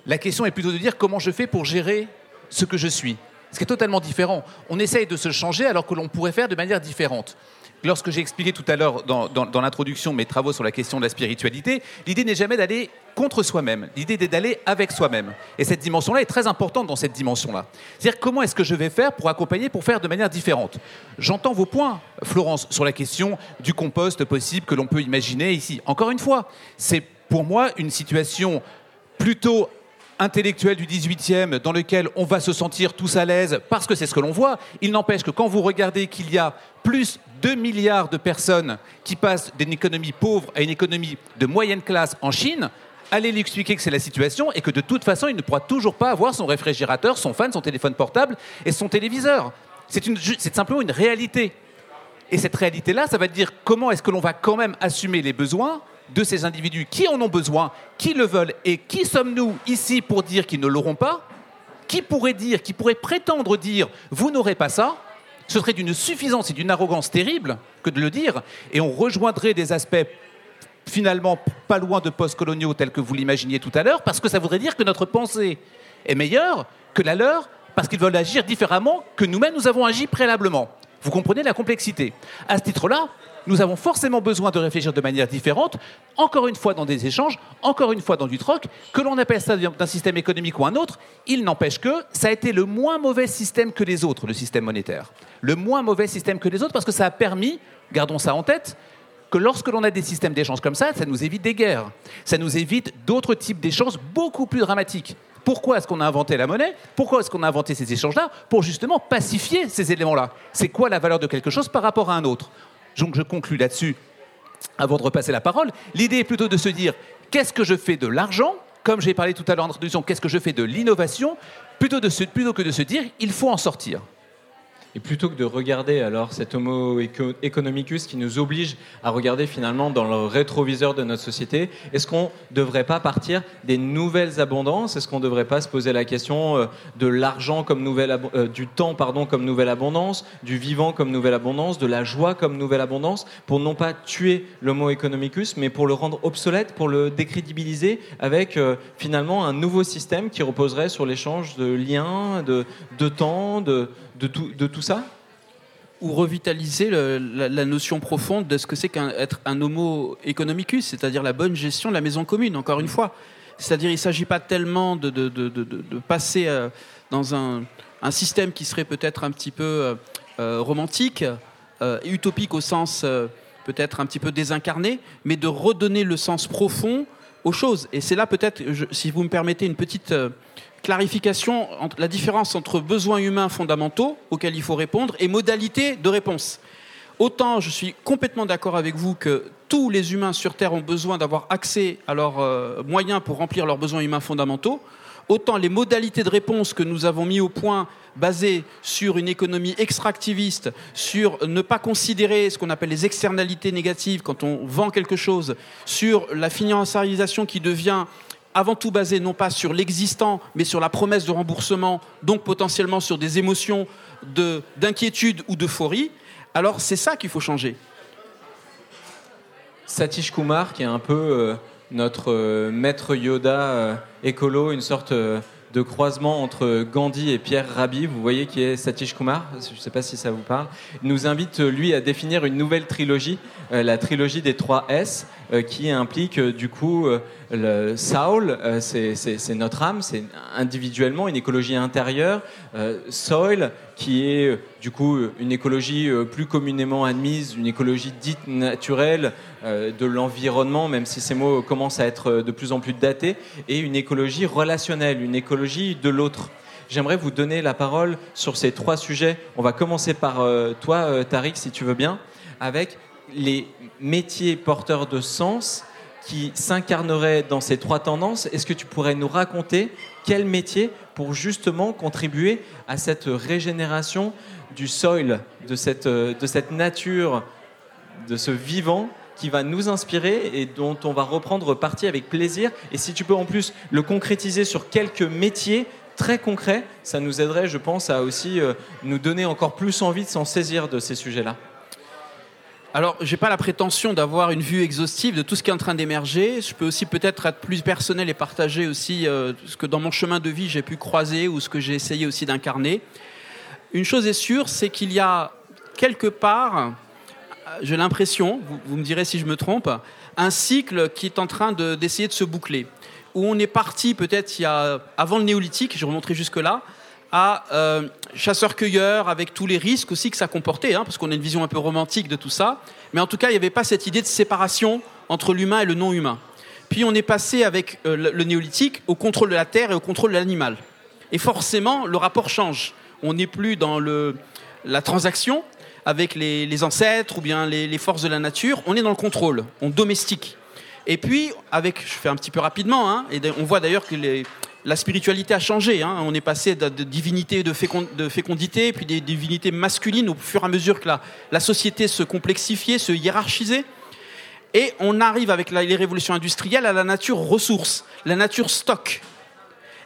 La question est plutôt de dire comment je fais pour gérer ce que je suis. Ce qui est totalement différent. On essaye de se changer alors que l'on pourrait faire de manière différente lorsque j'ai expliqué tout à l'heure dans, l'introduction mes travaux sur la question de la spiritualité, l'idée n'est jamais d'aller contre soi-même, l'idée est d'aller avec soi-même. Et cette dimension-là est très importante dans cette dimension-là. C'est-à-dire comment est-ce que je vais faire pour accompagner, pour faire de manière différente? J'entends vos points, Florence, sur la question du compost possible que l'on peut imaginer ici. Encore une fois, c'est pour moi une situation plutôt intellectuelle du 18e dans lequel on va se sentir tous à l'aise parce que c'est ce que l'on voit. Il n'empêche que quand vous regardez qu'il y a plus 2 milliards de personnes qui passent d'une économie pauvre à une économie de moyenne classe en Chine, allez lui expliquer que c'est la situation et que de toute façon, il ne pourra toujours pas avoir son réfrigérateur, son fan, son téléphone portable et son téléviseur. C'est simplement une réalité. Et cette réalité-là, ça va dire comment est-ce que l'on va quand même assumer les besoins de ces individus qui en ont besoin, qui le veulent et qui sommes-nous ici pour dire qu'ils ne l'auront pas? Qui pourrait dire, qui pourrait prétendre dire vous n'aurez pas ça? Ce serait d'une suffisance et d'une arrogance terrible que de le dire, et on rejoindrait des aspects finalement pas loin de post-coloniaux tels que vous l'imaginiez tout à l'heure, parce que ça voudrait dire que notre pensée est meilleure que la leur, parce qu'ils veulent agir différemment que nous-mêmes nous avons agi préalablement. Vous comprenez la complexité. À ce titre-là, nous avons forcément besoin de réfléchir de manière différente, encore une fois dans des échanges, encore une fois dans du troc, que l'on appelle ça d'un système économique ou un autre, il n'empêche que ça a été le moins mauvais système que les autres, le système monétaire. Le moins mauvais système que les autres parce que ça a permis, gardons ça en tête, que lorsque l'on a des systèmes d'échange comme ça, ça nous évite des guerres, ça nous évite d'autres types d'échanges beaucoup plus dramatiques. Pourquoi est-ce qu'on a inventé la monnaie? Pourquoi est-ce qu'on a inventé ces échanges-là? Pour justement pacifier ces éléments-là. C'est quoi la valeur de quelque chose par rapport à un autre? Donc je conclus là-dessus avant de repasser la parole. L'idée est plutôt de se dire qu'est-ce que je fais de l'argent? Comme j'ai parlé tout à l'heure en introduction, qu'est-ce que je fais de l'innovation? Plutôt, plutôt que de se dire il faut en sortir. Et plutôt que de regarder alors cet homo economicus qui nous oblige à regarder finalement dans le rétroviseur de notre société, est-ce qu'on ne devrait pas partir des nouvelles abondances? Est-ce qu'on ne devrait pas se poser la question euh, de l'argent comme nouvelle euh, du temps pardon comme nouvelle abondance, du vivant comme nouvelle abondance, de la joie comme nouvelle abondance, pour non pas tuer l'homo economicus, mais pour le rendre obsolète, pour le décrédibiliser avec euh, finalement un nouveau système qui reposerait sur l'échange de liens, de, de temps, de de tout, de tout ça ou revitaliser la, notion profonde de ce que c'est qu'être un, homo economicus, c'est-à-dire la bonne gestion de la maison commune, encore une fois. C'est-à-dire il ne s'agit pas tellement de, de, de, passer euh, dans un, un, système qui serait peut-être un petit peu euh, euh, romantique, utopique au sens peut-être un petit peu désincarné, mais de redonner le sens profond aux choses. Et c'est là peut-être, si vous me permettez, une petite clarification entre la différence entre besoins humains fondamentaux auxquels il faut répondre et modalités de réponse. Autant je suis complètement d'accord avec vous que tous les humains sur Terre ont besoin d'avoir accès à leurs euh, moyens pour remplir leurs besoins humains fondamentaux, autant les modalités de réponse que nous avons mis au point basées sur une économie extractiviste, sur ne pas considérer ce qu'on appelle les externalités négatives quand on vend quelque chose, sur la financiarisation qui devient avant tout basé non pas sur l'existant, mais sur la promesse de remboursement, donc potentiellement sur des émotions d'inquiétude ou d'euphorie, alors c'est ça qu'il faut changer. Satish Kumar, qui est un peu euh, notre euh, maître Yoda euh, écolo, une sorte de croisement entre Gandhi et Pierre Rabhi, vous voyez qui est Satish Kumar, je ne sais pas si ça vous parle, nous invite lui à définir une nouvelle trilogie, la trilogie des trois S, qui implique du coup le Saul, euh, c'est notre âme, c'est individuellement une écologie intérieure. Euh, soil, qui est du coup une écologie euh, plus communément admise, une écologie dite naturelle de l'environnement, même si ces mots commencent à être de plus en plus datés, et une écologie relationnelle, une écologie de l'autre. J'aimerais vous donner la parole sur ces trois sujets. On va commencer par toi, Tariq, si tu veux bien, avec les métiers porteurs de sens qui s'incarnerait dans ces trois tendances. Est-ce que tu pourrais nous raconter quel métier pour justement contribuer à cette régénération du soil, de cette, de cette nature, de ce vivant qui va nous inspirer et dont on va reprendre partie avec plaisir? Et si tu peux en plus le concrétiser sur quelques métiers très concrets, ça nous aiderait, je pense, à aussi euh, nous donner encore plus envie de s'en saisir de ces sujets-là. Alors, j'ai pas la prétention d'avoir une vue exhaustive de tout ce qui est en train d'émerger. Je peux aussi peut-être être plus personnel et partager aussi euh, ce que dans mon chemin de vie j'ai pu croiser ou ce que j'ai essayé aussi d'incarner. Une chose est sûre, c'est qu'il y a quelque part, euh, j'ai l'impression, vous, me direz si je me trompe, un cycle qui est en train d'essayer de, se boucler. Où on est parti peut-être avant le néolithique, je remonterai jusque-là, à euh, chasseur-cueilleur, avec tous les risques aussi que ça comportait, hein, parce qu'on a une vision un peu romantique de tout ça. Mais en tout cas, il n'y avait pas cette idée de séparation entre l'humain et le non-humain. Puis on est passé avec euh, le, néolithique au contrôle de la terre et au contrôle de l'animal. Et forcément, le rapport change. On n'est plus dans la transaction avec les, ancêtres ou bien les, les, forces de la nature, on est dans le contrôle, on domestique. Et puis, avec, je fais un petit peu rapidement, hein, et on voit d'ailleurs que les, la spiritualité a changé. Hein. On est passé de, divinités de, fécondité, puis des divinités masculines au fur et à mesure que la, société se complexifiait, se hiérarchisait. Et on arrive avec les révolutions industrielles à la nature ressource, la nature stock.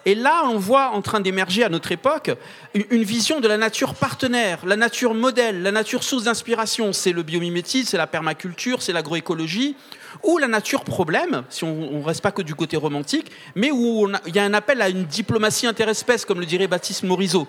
Et là, on voit en train d'émerger à notre époque une vision de la nature partenaire, la nature modèle, la nature source d'inspiration. C'est le biomimétisme, c'est la permaculture, c'est l'agroécologie, ou la nature problème, si on ne reste pas que du côté romantique, mais où il y a un appel à une diplomatie interespèce, comme le dirait Baptiste Morisot.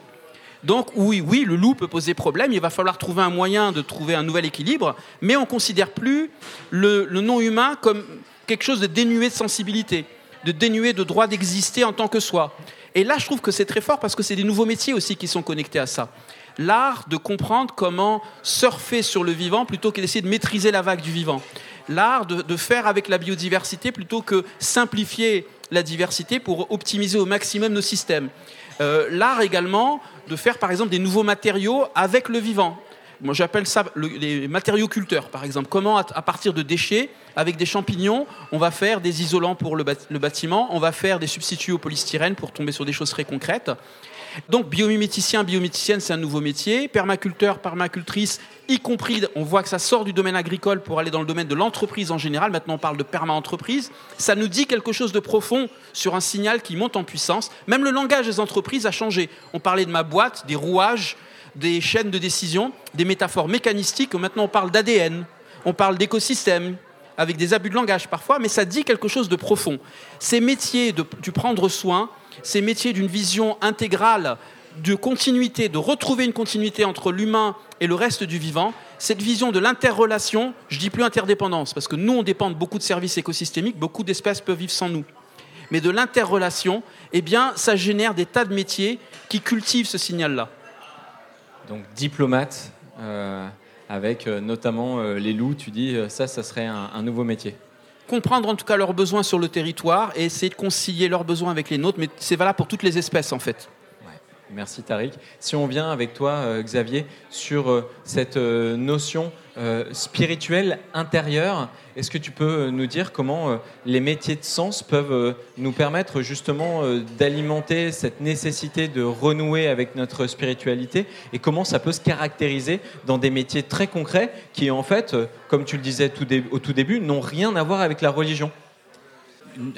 Donc oui, oui, le loup peut poser problème. Il va falloir trouver un moyen de trouver un nouvel équilibre, mais on ne considère plus le, non humain comme quelque chose de dénué de sensibilité, de dénué de droit d'exister en tant que soi. Et là, je trouve que c'est très fort parce que c'est des nouveaux métiers aussi qui sont connectés à ça. L'art de comprendre comment surfer sur le vivant plutôt que d'essayer de maîtriser la vague du vivant. L'art de, faire avec la biodiversité plutôt que simplifier la diversité pour optimiser au maximum nos systèmes. Euh, l'art également de faire par exemple des nouveaux matériaux avec le vivant. Moi j'appelle ça les matériaux culteurs par exemple. Comment à, partir de déchets, avec des champignons, on va faire des isolants pour le, le bâtiment, on va faire des substituts au polystyrène pour tomber sur des choses très concrètes. Donc biomiméticien, biomiméticienne, c'est un nouveau métier. Permaculteur, permacultrice, y compris, on voit que ça sort du domaine agricole pour aller dans le domaine de l'entreprise en général. Maintenant, on parle de perma-entreprise. Ça nous dit quelque chose de profond sur un signal qui monte en puissance. Même le langage des entreprises a changé. On parlait de ma boîte, des rouages, des chaînes de décision, des métaphores mécanistiques. Maintenant, on parle d'ADN, on parle d'écosystème, avec des abus de langage parfois, mais ça dit quelque chose de profond. Ces métiers de, du prendre soin, ces métiers d'une vision intégrale, de continuité, de retrouver une continuité entre l'humain et le reste du vivant, cette vision de l'interrelation, je dis plus interdépendance, parce que nous, on dépend de beaucoup de services écosystémiques, beaucoup d'espèces peuvent vivre sans nous. Mais de l'interrelation, eh bien, ça génère des tas de métiers qui cultivent ce signal-là. Donc, diplomate, euh, avec euh, notamment euh, les loups, tu dis, ça, ça serait un nouveau métier comprendre en tout cas leurs besoins sur le territoire et essayer de concilier leurs besoins avec les nôtres, mais c'est valable pour toutes les espèces en fait. Merci Tariq. Si on vient avec toi, euh, Xavier, sur euh, cette euh, notion spirituelle intérieure, est-ce que tu peux nous dire comment les métiers de sens peuvent nous permettre justement d'alimenter cette nécessité de renouer avec notre spiritualité et comment ça peut se caractériser dans des métiers très concrets qui en fait, comme tu le disais au tout début, n'ont rien à voir avec la religion?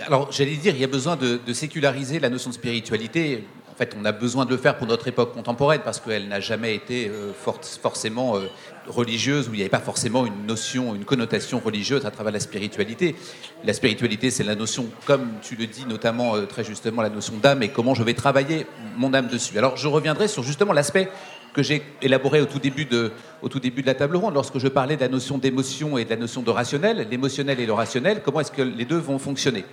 Alors, j'allais dire, il y a besoin de, séculariser la notion de spiritualité fait, on a besoin de le faire pour notre époque contemporaine parce qu'elle n'a jamais été euh, forcément euh, religieuse, où il n'y avait pas forcément une notion, une connotation religieuse à travers la spiritualité. La spiritualité, c'est la notion, comme tu le dis notamment euh, très justement, la notion d'âme et comment je vais travailler mon âme dessus. Alors, je reviendrai sur justement l'aspect que j'ai élaboré au tout, début de, au tout début de la table ronde, lorsque je parlais de la notion d'émotion et de la notion de rationnel, l'émotionnel et le rationnel, comment est-ce que les deux vont fonctionner?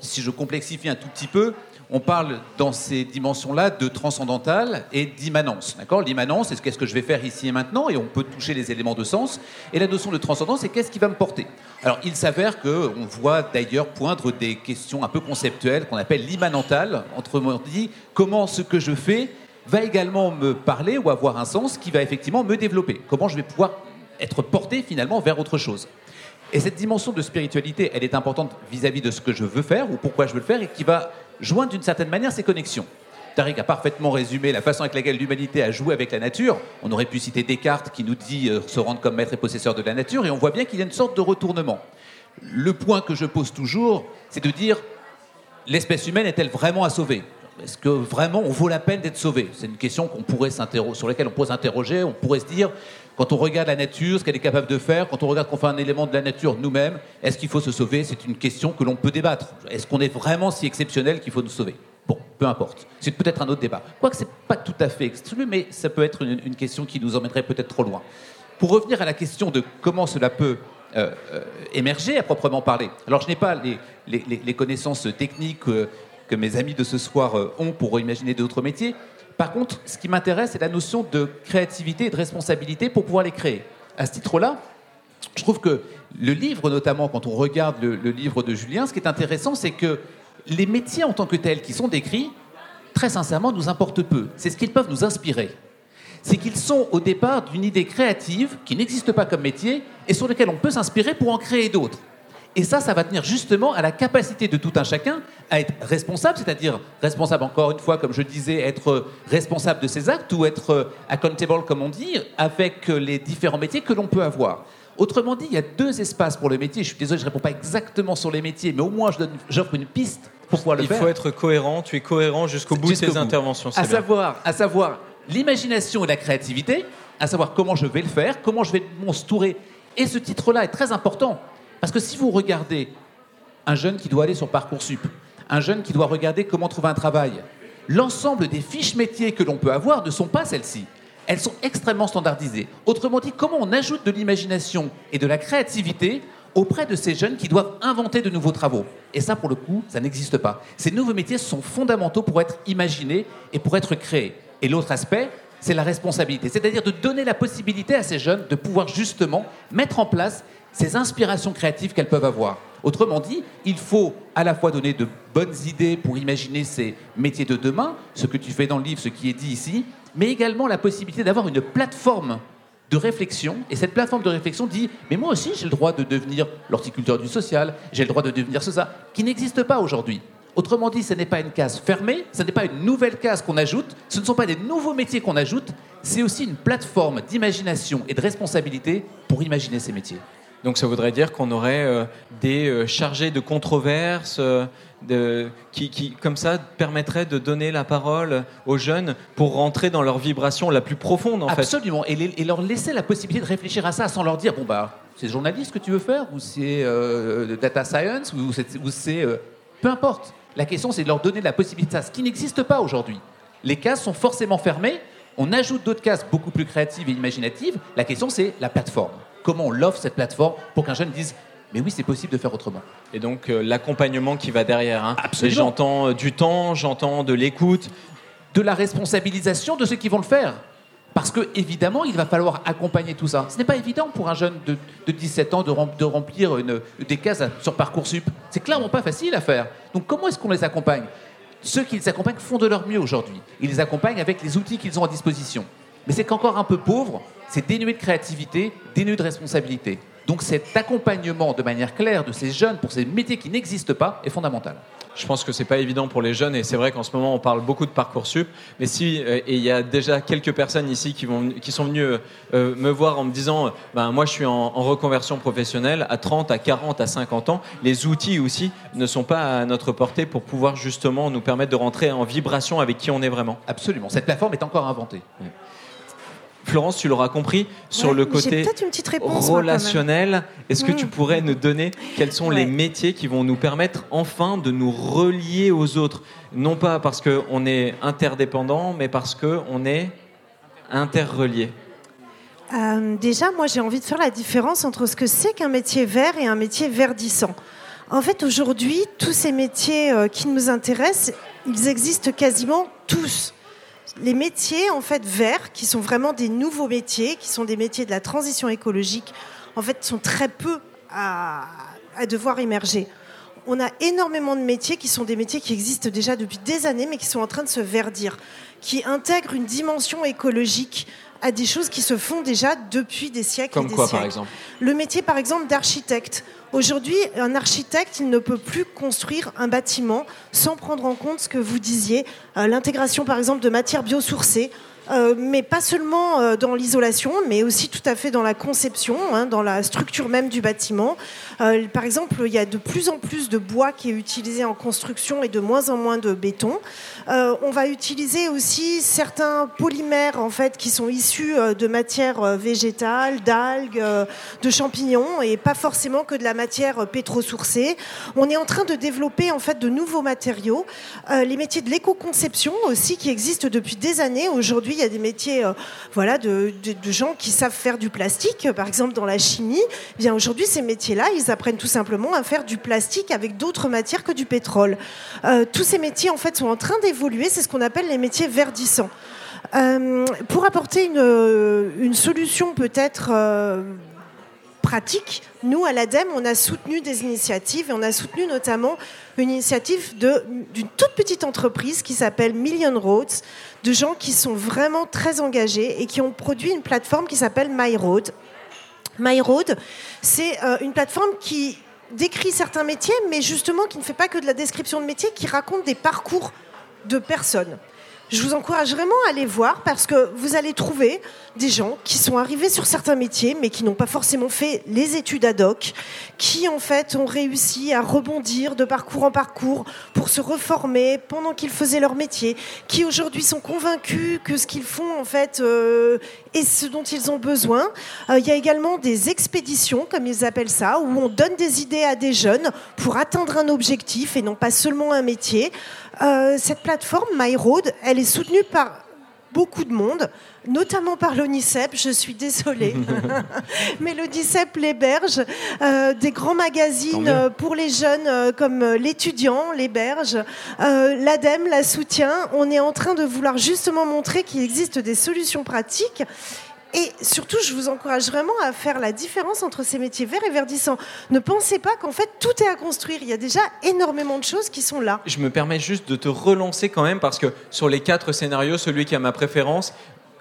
Si je complexifie un tout petit peu, on parle dans ces dimensions-là de transcendantal et d'immanence. D'accord? L'immanence, c'est qu'est-ce que je vais faire ici et maintenant, et on peut toucher les éléments de sens. Et la notion de transcendance, c'est qu'est-ce qui va me porter? Alors, il s'avère qu'on voit d'ailleurs poindre des questions un peu conceptuelles qu'on appelle l'immanental, autrement dit, comment ce que je fais va également me parler ou avoir un sens qui va effectivement me développer? Comment je vais pouvoir être porté finalement vers autre chose? Et cette dimension de spiritualité, elle est importante vis-à-vis de ce que je veux faire ou pourquoi je veux le faire et qui va joindre d'une certaine manière ces connexions. Tariq a parfaitement résumé la façon avec laquelle l'humanité a joué avec la nature. On aurait pu citer Descartes qui nous dit euh, se rendre comme maître et possesseur de la nature, et on voit bien qu'il y a une sorte de retournement. Le point que je pose toujours, c'est de dire l'espèce humaine est-elle vraiment à sauver? Est-ce que vraiment on vaut la peine d'être sauvé? C'est une question qu'on pourrait sur laquelle on pourrait s'interroger. On pourrait se dire quand on regarde la nature, ce qu'elle est capable de faire, quand on regarde qu'on fait un élément de la nature nous-mêmes, est-ce qu'il faut se sauver? C'est une question que l'on peut débattre. Est-ce qu'on est vraiment si exceptionnel qu'il faut nous sauver? Bon, peu importe. C'est peut-être un autre débat. Quoique c'est pas tout à fait exclu, mais ça peut être une, question qui nous emmènerait peut-être trop loin. Pour revenir à la question de comment cela peut euh, euh, émerger à proprement parler. Alors je n'ai pas les, connaissances techniques euh, que mes amis de ce soir ont pour imaginer d'autres métiers, par contre, ce qui m'intéresse, c'est la notion de créativité et de responsabilité pour pouvoir les créer. À ce titre-là, je trouve que le livre, notamment quand on regarde le, livre de Julien, ce qui est intéressant, c'est que les métiers en tant que tels qui sont décrits, très sincèrement, nous importent peu. C'est ce qu'ils peuvent nous inspirer. C'est qu'ils sont au départ d'une idée créative qui n'existe pas comme métier et sur lequel on peut s'inspirer pour en créer d'autres. Et ça, ça va tenir justement à la capacité de tout un chacun à être responsable, c'est-à-dire responsable, encore une fois, comme je disais, être responsable de ses actes ou être euh, accountable, comme on dit, avec euh, les différents métiers que l'on peut avoir. Autrement dit, il y a deux espaces pour le métier. Je suis désolé, je ne réponds pas exactement sur les métiers, mais au moins j'offre une piste pour pouvoir le il faire. Il faut être cohérent, tu es cohérent jusqu'au bout de tes interventions. À savoir, à savoir l'imagination et la créativité, à savoir comment je vais le faire, comment je vais m'entourer. Et ce titre-là est très important parce que si vous regardez un jeune qui doit aller sur Parcoursup, un jeune qui doit regarder comment trouver un travail, l'ensemble des fiches métiers que l'on peut avoir ne sont pas celles-ci. Elles sont extrêmement standardisées. Autrement dit, comment on ajoute de l'imagination et de la créativité auprès de ces jeunes qui doivent inventer de nouveaux travaux? Et ça, pour le coup, ça n'existe pas. Ces nouveaux métiers sont fondamentaux pour être imaginés et pour être créés. Et l'autre aspect, c'est la responsabilité, c'est-à-dire de donner la possibilité à ces jeunes de pouvoir justement mettre en place ces inspirations créatives qu'elles peuvent avoir. Autrement dit, il faut à la fois donner de bonnes idées pour imaginer ces métiers de demain, ce que tu fais dans le livre, ce qui est dit ici, mais également la possibilité d'avoir une plateforme de réflexion. Et cette plateforme de réflexion dit, mais moi aussi j'ai le droit de devenir l'horticulteur du social, j'ai le droit de devenir ce, qui n'existe pas aujourd'hui. Autrement dit, ce n'est pas une case fermée, ce n'est pas une nouvelle case qu'on ajoute, ce ne sont pas des nouveaux métiers qu'on ajoute, c'est aussi une plateforme d'imagination et de responsabilité pour imaginer ces métiers. Donc ça voudrait dire qu'on aurait euh, des euh, chargés de controverses euh, de, qui, qui, comme ça, permettraient de donner la parole aux jeunes pour rentrer dans leur vibration la plus profonde, en Absolument. fait. Absolument, et, leur laisser la possibilité de réfléchir à ça sans leur dire, bon bah, c'est journaliste que tu veux faire, ou c'est data science, ou c'est... peu importe. La question, c'est de leur donner la possibilité de ça, ce qui n'existe pas aujourd'hui. Les cases sont forcément fermées, on ajoute d'autres cases beaucoup plus créatives et imaginatives. La question, c'est la plateforme comment on l'offre cette plateforme pour qu'un jeune dise mais oui, c'est possible de faire autrement. Et donc euh, l'accompagnement qui va derrière. Hein. Absolument. J'entends euh, du temps, j'entends de l'écoute. De la responsabilisation de ceux qui vont le faire. Parce que évidemment, il va falloir accompagner tout ça. Ce n'est pas évident pour un jeune de, 17 ans de, remplir une, des cases sur Parcoursup. C'est clairement pas facile à faire. Donc comment est-ce qu'on les accompagne? Ceux qui les accompagnent font de leur mieux aujourd'hui. Ils les accompagnent avec les outils qu'ils ont à disposition. Mais c'est qu'encore un peu pauvre c'est dénué de créativité, dénué de responsabilité. Donc cet accompagnement de manière claire de ces jeunes pour ces métiers qui n'existent pas est fondamental. Je pense que c'est pas évident pour les jeunes et c'est vrai qu'en ce moment on parle beaucoup de parcoursup. Mais si euh, et il y a déjà quelques personnes ici qui vont qui sont venues euh, me voir en me disant ben moi je suis en, reconversion professionnelle à 30, à 40, à 50 ans. Les outils aussi ne sont pas à notre portée pour pouvoir justement nous permettre de rentrer en vibration avec qui on est vraiment. Absolument. Cette plateforme est encore inventée. Florence, tu l'auras compris, sur le côté relationnel, est-ce que tu pourrais nous donner quels sont les métiers qui vont nous permettre enfin de nous relier aux autres? Non pas parce qu'on est interdépendant, mais parce qu'on est interrelié. Euh, déjà, moi j'ai envie de faire la différence entre ce que c'est qu'un métier vert et un métier verdissant. En fait, aujourd'hui, tous ces métiers euh, qui nous intéressent, ils existent quasiment tous les métiers en fait verts, qui sont vraiment des nouveaux métiers, qui sont des métiers de la transition écologique, en fait, sont très peu à, devoir émerger. On a énormément de métiers qui sont des métiers qui existent déjà depuis des années, mais qui sont en train de se verdir, qui intègrent une dimension écologique à des choses qui se font déjà depuis des siècles. Comme et des quoi, par exemple Le métier, par exemple, d'architecte. Aujourd'hui, un architecte, il ne peut plus construire un bâtiment sans prendre en compte ce que vous disiez, euh, l'intégration, par exemple, de matières biosourcées euh, mais pas seulement euh, dans l'isolation, mais aussi tout à fait dans la conception, hein, dans la structure même du bâtiment. Euh, par exemple, il y a de plus en plus de bois qui est utilisé en construction et de moins en moins de béton. on va utiliser aussi certains polymères en fait qui sont issus de matières végétales, d'algues, de champignons et pas forcément que de la matière pétrosourcée. On est en train de développer en fait de nouveaux matériaux, les métiers de l'éco-conception aussi qui existent depuis des années. Aujourd'hui, il y a des métiers euh, voilà, de, gens qui savent faire du plastique, par exemple dans la chimie. Eh aujourd'hui, ces métiers-là, ils apprennent tout simplement à faire du plastique avec d'autres matières que du pétrole. Euh, tous ces métiers, en fait, sont en train d'évoluer. C'est ce qu'on appelle les métiers verdissants. Euh, pour apporter une solution peut-être pratique, nous, à l'ADEME, on a soutenu des initiatives et on a soutenu notamment une initiative d'une toute petite entreprise qui s'appelle Million Roads, de gens qui sont vraiment très engagés et qui ont produit une plateforme qui s'appelle MyRoad. MyRoad, c'est euh, une plateforme qui décrit certains métiers, mais justement qui ne fait pas que de la description de métiers, qui raconte des parcours de personnes. Je vous encourage vraiment à aller voir parce que vous allez trouver des gens qui sont arrivés sur certains métiers mais qui n'ont pas forcément fait les études ad hoc, qui en fait ont réussi à rebondir de parcours en parcours pour se reformer pendant qu'ils faisaient leur métier, qui aujourd'hui sont convaincus que ce qu'ils font en fait euh, est ce dont ils ont besoin. Euh, il y a également des expéditions, comme ils appellent ça, où on donne des idées à des jeunes pour atteindre un objectif et non pas seulement un métier. Euh, cette plateforme MyRoad, elle est soutenue par beaucoup de monde, notamment par l'ONICEP, je suis désolée, mais l'ONICEP l'héberge, euh, des grands magazines euh, pour les jeunes euh, comme l'étudiant l'héberge, euh, l'ADEME la soutient, on est en train de vouloir justement montrer qu'il existe des solutions pratiques et surtout, je vous encourage vraiment à faire la différence entre ces métiers verts et verdissants. Ne pensez pas qu'en fait tout est à construire. Il y a déjà énormément de choses qui sont là. Je me permets juste de te relancer quand même parce que sur les quatre scénarios, celui qui a ma préférence,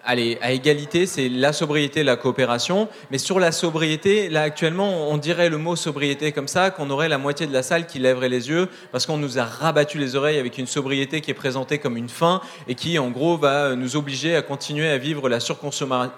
allez, à égalité, c'est la sobriété, la coopération. Mais sur la sobriété, là actuellement, on dirait le mot sobriété comme ça, qu'on aurait la moitié de la salle qui lèverait les yeux parce qu'on nous a rabattu les oreilles avec une sobriété qui est présentée comme une fin et qui, en gros, va nous obliger à continuer à vivre la,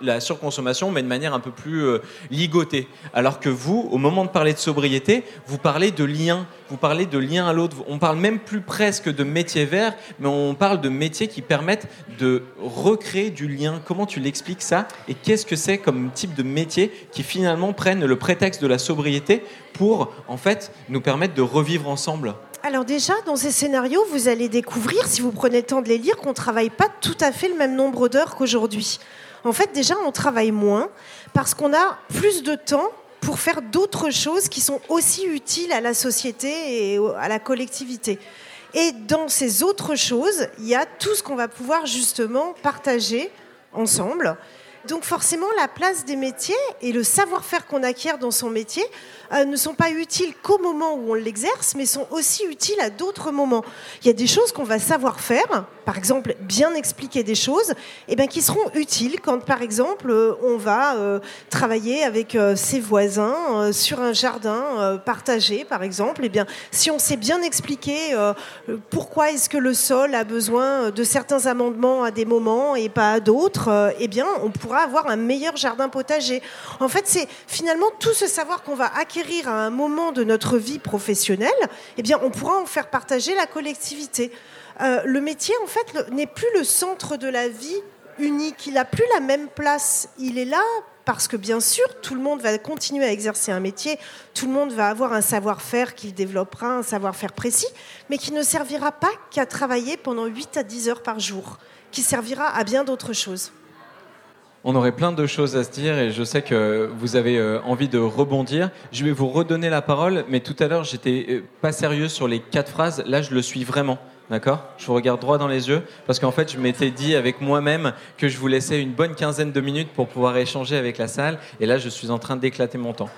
la surconsommation, mais de manière un peu plus euh, ligotée. Alors que vous, au moment de parler de sobriété, vous parlez de lien. Vous parlez de lien à l'autre. On parle même plus presque de métiers verts, mais on parle de métiers qui permettent de recréer du lien. Comment tu l'expliques ça? Et qu'est-ce que c'est comme type de métier qui finalement prennent le prétexte de la sobriété pour en fait nous permettre de revivre ensemble? Alors déjà, dans ces scénarios, vous allez découvrir, si vous prenez le temps de les lire, qu'on ne travaille pas tout à fait le même nombre d'heures qu'aujourd'hui. En fait, déjà, on travaille moins parce qu'on a plus de temps pour faire d'autres choses qui sont aussi utiles à la société et à la collectivité. Et dans ces autres choses, il y a tout ce qu'on va pouvoir justement partager ensemble. Donc forcément, la place des métiers et le savoir-faire qu'on acquiert dans son métier euh, ne sont pas utiles qu'au moment où on l'exerce, mais sont aussi utiles à d'autres moments. Il y a des choses qu'on va savoir faire, par exemple bien expliquer des choses, et ben, qui seront utiles quand, par exemple, euh, on va euh, travailler avec ses voisins sur un jardin partagé, par exemple. Et bien, si on sait bien expliquer pourquoi est-ce que le sol a besoin de certains amendements à des moments et pas à d'autres, eh bien, on pourra avoir un meilleur jardin potager. En fait, c'est finalement tout ce savoir qu'on va acquérir à un moment de notre vie professionnelle, eh bien, on pourra en faire partager la collectivité. Euh, le métier, en fait, n'est plus le centre de la vie unique. Il n'a plus la même place. Il est là parce que, bien sûr, tout le monde va continuer à exercer un métier, tout le monde va avoir un savoir-faire qu'il développera, un savoir-faire précis, mais qui ne servira pas qu'à travailler pendant 8 à 10 heures par jour, qui servira à bien d'autres choses. On aurait plein de choses à se dire et je sais que vous avez euh, envie de rebondir. Je vais vous redonner la parole, mais tout à l'heure j'étais euh, pas sérieux sur les quatre phrases. Là, je le suis vraiment. D'accord? Je vous regarde droit dans les yeux parce qu'en fait, je m'étais dit avec moi-même que je vous laissais une bonne quinzaine de minutes pour pouvoir échanger avec la salle. Et là, je suis en train d'éclater mon temps.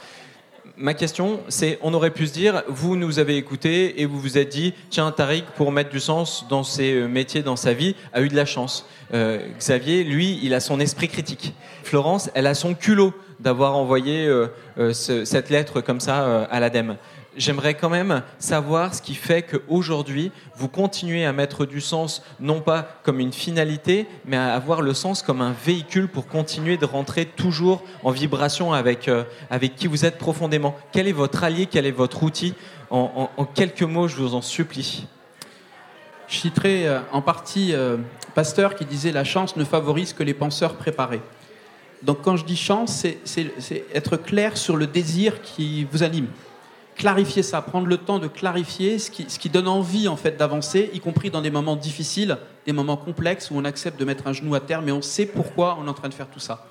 Ma question, c'est on aurait pu se dire, vous nous avez écouté et vous vous êtes dit, tiens, Tariq, pour mettre du sens dans ses euh, métiers, dans sa vie, a eu de la chance. Euh, Xavier, lui, il a son esprit critique. Florence, elle a son culot d'avoir envoyé euh, ce- cette lettre comme ça à l'ADEME. J'aimerais quand même savoir ce qui fait qu'aujourd'hui, vous continuez à mettre du sens, non pas comme une finalité, mais à avoir le sens comme un véhicule pour continuer de rentrer toujours en vibration avec, euh, avec qui vous êtes profondément. Quel est votre allié, quel est votre outil? En, quelques mots, je vous en supplie. Je citerai euh, en partie euh, Pasteur qui disait La chance ne favorise que les penseurs préparés. Donc quand je dis chance, c'est être clair sur le désir qui vous anime. Clarifier ça, prendre le temps de clarifier ce qui, donne envie en fait d'avancer, y compris dans des moments difficiles, des moments complexes où on accepte de mettre un genou à terre, mais on sait pourquoi on est en train de faire tout ça.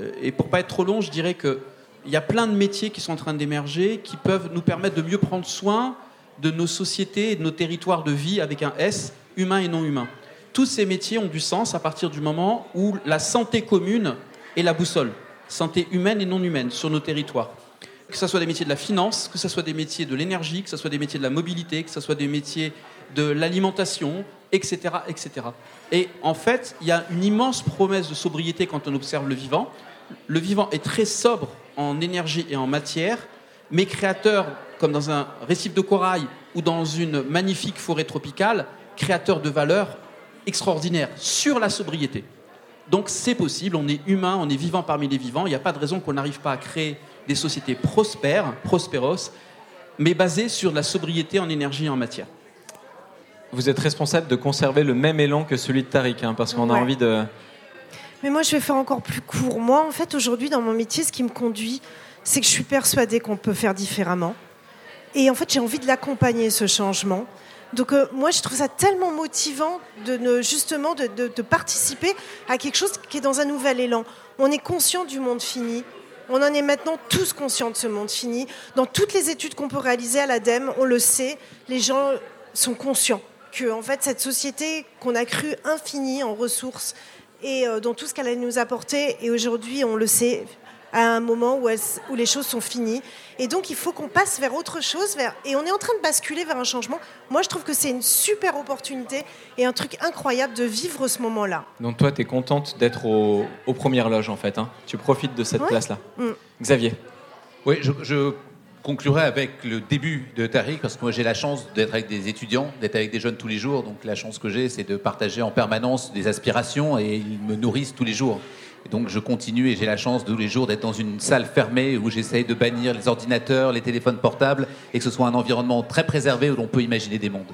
Euh, Et pour pas être trop long, je dirais que il y a plein de métiers qui sont en train d'émerger, qui peuvent nous permettre de mieux prendre soin de nos sociétés et de nos territoires de vie avec un S, humain et non humain. Tous ces métiers ont du sens à partir du moment où la santé commune est la boussole, santé humaine et non humaine sur nos territoires. Que ce soit des métiers de la finance, que ce soit des métiers de l'énergie, que ce soit des métiers de la mobilité, que ce soit des métiers de l'alimentation, etc., etc. Et en fait, il y a une immense promesse de sobriété quand on observe le vivant. Le vivant est très sobre en énergie et en matière, mais créateur, comme dans un récif de corail ou dans une magnifique forêt tropicale, créateur de valeur extraordinaire sur la sobriété. Donc c'est possible, on est humain, on est vivant parmi les vivants, il n'y a pas de raison qu'on n'arrive pas à créer des sociétés prospères, prospéros, mais basées sur la sobriété en énergie et en matière. Vous êtes responsable de conserver le même élan que celui de Tariq, hein, parce qu'on a envie de... Mais moi, je vais faire encore plus court. Moi, en fait, aujourd'hui, dans mon métier, ce qui me conduit, c'est que je suis persuadée qu'on peut faire différemment. Et en fait, j'ai envie de l'accompagner, ce changement. Donc, euh, moi, je trouve ça tellement motivant de ne, justement de, de- de participer à quelque chose qui est dans un nouvel élan. On est conscient du monde fini. On en est maintenant tous conscients de ce monde fini. Dans toutes les études qu'on peut réaliser à l'ADEME, on le sait, les gens sont conscients que en fait, cette société qu'on a cru infinie en ressources et euh, dans tout ce qu'elle allait nous apporter, et aujourd'hui, on le sait, à un moment où, les choses sont finies. Et donc, il faut qu'on passe vers autre chose, vers, et on est en train de basculer vers un changement. Moi, je trouve que c'est une super opportunité et un truc incroyable de vivre ce moment-là. Donc toi, tu es contente d'être au- aux premières loges, en fait. hein. Tu profites de cette Ouais. place-là. Mm. Xavier Oui, je, je conclurai avec le début de Tariq, parce que moi j'ai la chance d'être avec des étudiants, d'être avec des jeunes tous les jours. Donc la chance que j'ai, c'est de partager en permanence des aspirations et ils me nourrissent tous les jours. Donc je continue et j'ai la chance tous les jours d'être dans une salle fermée où j'essaye de bannir les ordinateurs, les téléphones portables et que ce soit un environnement très préservé où l'on peut imaginer des mondes.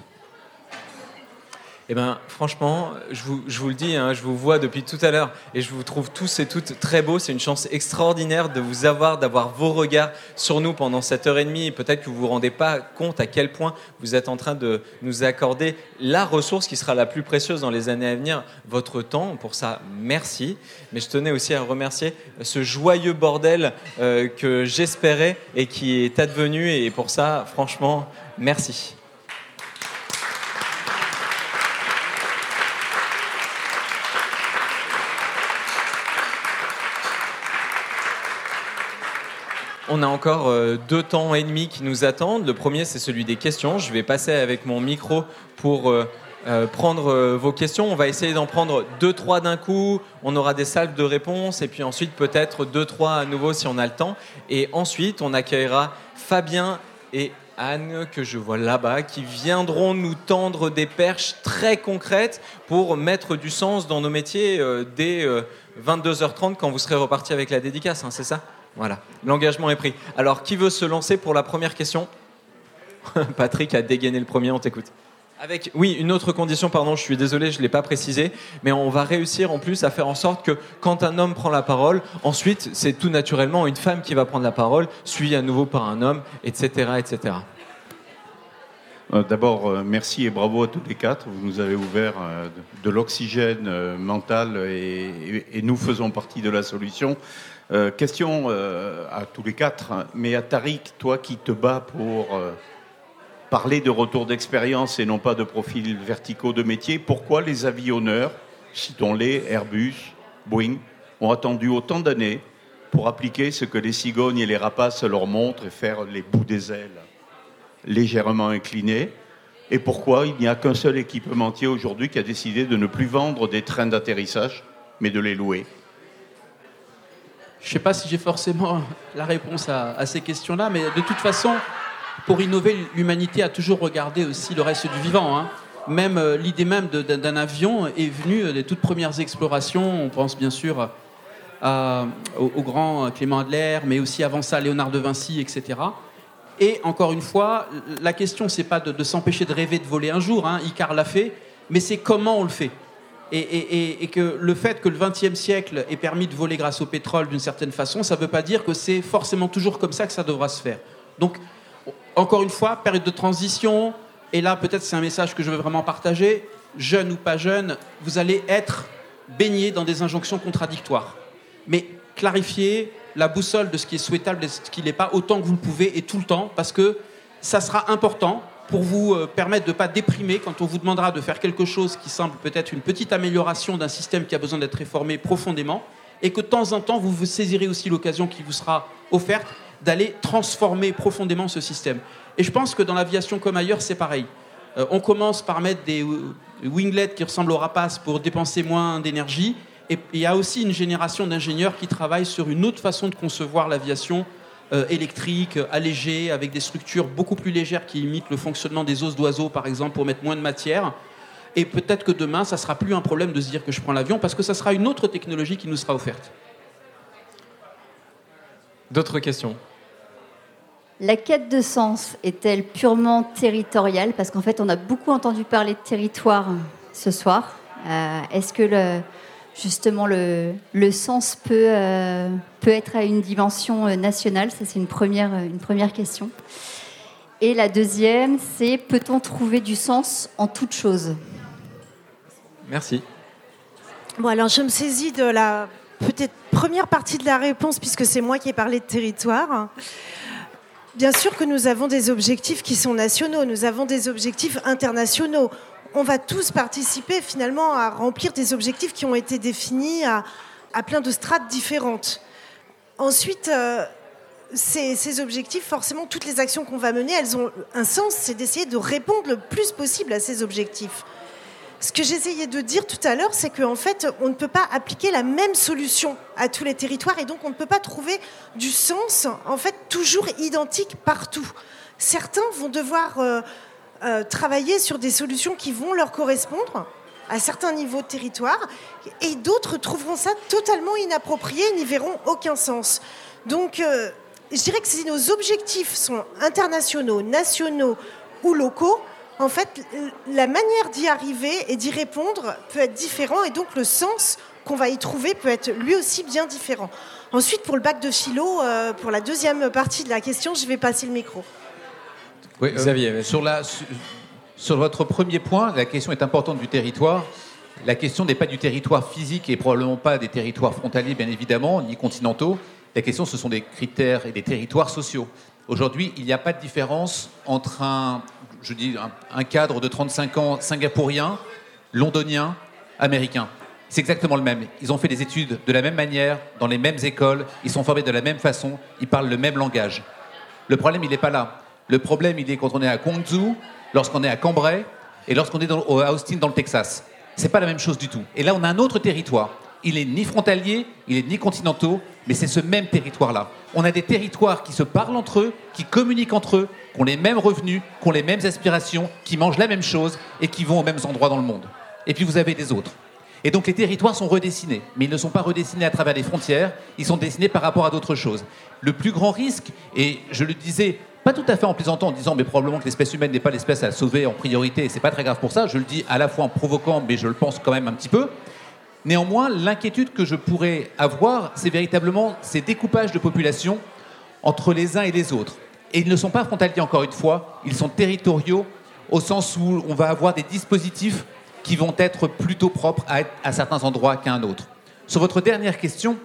Eh ben, franchement, je vous, le dis, hein, je vous vois depuis tout à l'heure et je vous trouve tous et toutes très beaux. C'est une chance extraordinaire de vous avoir, d'avoir vos regards sur nous pendant cette heure et demie. Peut-être que vous vous rendez pas compte à quel point vous êtes en train de nous accorder la ressource qui sera la plus précieuse dans les années à venir, votre temps. Pour ça, merci. Mais je tenais aussi à remercier ce joyeux bordel euh, que j'espérais et qui est advenu. Et pour ça, franchement, merci. On a encore euh, deux temps et demi qui nous attendent. Le premier, c'est celui des questions. Je vais passer avec mon micro pour euh, euh, prendre vos questions. On va essayer d'en prendre deux, trois d'un coup. On aura des salves de réponses et puis ensuite peut-être deux, trois à nouveau si on a le temps. Et ensuite, on accueillera Fabien et Anne, que je vois là-bas, qui viendront nous tendre des perches très concrètes pour mettre du sens dans nos métiers dès euh, 22h30 quand vous serez reparti avec la dédicace, hein, c'est ça? Voilà, l'engagement est pris. Alors, qui veut se lancer pour la première question Patrick a dégainé le premier, on t'écoute. Avec, oui, une autre condition, pardon, je suis désolé, je ne l'ai pas précisé, mais on va réussir en plus à faire en sorte que quand un homme prend la parole, ensuite, c'est tout naturellement une femme qui va prendre la parole, suivie à nouveau par un homme, etc. etc. Euh, D'abord, euh, merci et bravo à tous les quatre. Vous nous avez ouvert euh, de, l'oxygène mental et nous faisons partie de la solution. Euh, question euh, à tous les quatre, mais à Tariq, toi qui te bats pour euh, parler de retour d'expérience et non pas de profils verticaux de métier, pourquoi les avionneurs, citons-les Airbus, Boeing, ont attendu autant d'années pour appliquer ce que les cigognes et les rapaces leur montrent et faire les bouts des ailes légèrement inclinés? Et pourquoi il n'y a qu'un seul équipementier aujourd'hui qui a décidé de ne plus vendre des trains d'atterrissage, mais de les louer? Je ne sais pas si j'ai forcément la réponse à, ces questions-là, mais de toute façon, pour innover, l'humanité a toujours regardé aussi le reste du vivant. hein. Même euh, l'idée même d'un avion est venue euh, des toutes premières explorations. On pense bien sûr à- au, grand Clément Adler, mais aussi avant ça Léonard de Vinci, etc. Et encore une fois, la question, c'est pas de, de s'empêcher de rêver de voler un jour. Hein, Icar l'a fait, mais c'est comment on le fait. Et, que le fait que le XXe siècle ait permis de voler grâce au pétrole d'une certaine façon, ça ne veut pas dire que c'est forcément toujours comme ça que ça devra se faire. Donc, encore une fois, période de transition, et là peut-être c'est un message que je veux vraiment partager, jeune ou pas jeune, vous allez être baigné dans des injonctions contradictoires. Mais clarifiez la boussole de ce qui est souhaitable et ce qui n'est pas autant que vous le pouvez et tout le temps, parce que ça sera important pour vous euh, permettre de ne pas déprimer quand on vous demandera de faire quelque chose qui semble peut-être une petite amélioration d'un système qui a besoin d'être réformé profondément, et que de temps en temps, vous vous saisirez aussi l'occasion qui vous sera offerte d'aller transformer profondément ce système. Et je pense que dans l'aviation comme ailleurs, c'est pareil. Euh, on commence par mettre des euh, winglets qui ressemblent aux rapaces pour dépenser moins d'énergie. Et il y a aussi une génération d'ingénieurs qui travaillent sur une autre façon de concevoir l'aviation euh, électrique, euh, allégée, avec des structures beaucoup plus légères qui imitent le fonctionnement des os d'oiseaux, par exemple, pour mettre moins de matière. Et peut-être que demain, ça sera plus un problème de se dire que je prends l'avion parce que ça sera une autre technologie qui nous sera offerte. D'autres questions? La quête de sens est-elle purement territoriale? Parce qu'en fait, on a beaucoup entendu parler de territoire ce soir. Euh, Est-ce que le, justement le, le sens peut, euh, peut être à une dimension euh, nationale Ça, c'est une première, une première question. Et la deuxième, c'est peut-on trouver du sens en toute chose? Merci. Bon, alors je me saisis de la peut-être première partie de la réponse, puisque c'est moi qui ai parlé de territoire. Bien sûr que nous avons des objectifs qui sont nationaux, nous avons des objectifs internationaux. On va tous participer finalement à remplir des objectifs qui ont été définis à, plein de strates différentes. Ensuite, euh, ces, ces, objectifs, forcément, toutes les actions qu'on va mener, elles ont un sens, c'est d'essayer de répondre le plus possible à ces objectifs. Ce que j'essayais de dire tout à l'heure, c'est qu'en fait, on ne peut pas appliquer la même solution à tous les territoires et donc on ne peut pas trouver du sens, en fait, toujours identique partout. Certains vont devoir euh, euh, travailler sur des solutions qui vont leur correspondre à certains niveaux de territoire et d'autres trouveront ça totalement inapproprié, n'y verront aucun sens. Donc, euh, je dirais que si nos objectifs sont internationaux, nationaux ou locaux, en fait, la manière d'y arriver et d'y répondre peut être différent et donc le sens qu'on va y trouver peut être lui aussi bien différent. Ensuite, pour le bac de philo, euh, pour la deuxième partie de la question, je vais passer le micro. Oui, euh, Xavier, sur, la, sur, sur, votre premier point, la question est importante du territoire. La question n'est pas du territoire physique et probablement pas des territoires frontaliers, bien évidemment, ni continentaux. La question, ce sont des critères et des territoires sociaux. Aujourd'hui, il n'y a pas de différence entre un, je dis, un, un, cadre de 35 ans singapourien, londonien, américain. C'est exactement le même. Ils ont fait des études de la même manière, dans les mêmes écoles, ils sont formés de la même façon, ils parlent le même langage. Le problème, il n'est pas là. Le problème, il est quand on est à Guangzhou, lorsqu'on est à Cambrai et lorsqu'on est à Austin, dans le Texas. C'est pas la même chose du tout. Et là, on a un autre territoire. Il est ni frontalier, il est ni continentaux, mais c'est ce même territoire-là. On a des territoires qui se parlent entre eux, qui communiquent entre eux, qui ont les mêmes revenus, qui ont les mêmes aspirations, qui mangent la même chose et qui vont aux mêmes endroits dans le monde. Et puis vous avez des autres. Et donc les territoires sont redessinés, mais ils ne sont pas redessinés à travers les frontières, ils sont dessinés par rapport à d'autres choses. Le plus grand risque, et je le disais pas tout à fait en plaisantant, en disant mais probablement que l'espèce humaine n'est pas l'espèce à sauver en priorité, et c'est pas très grave pour ça, je le dis à la fois en provoquant, mais je le pense quand même un petit peu. Néanmoins, l'inquiétude que je pourrais avoir, c'est véritablement ces découpages de population entre les uns et les autres. Et ils ne sont pas frontaliers, encore une fois, ils sont territoriaux, au sens où on va avoir des dispositifs qui vont être plutôt propres à, à certains endroits qu'à un autre. Sur votre dernière question,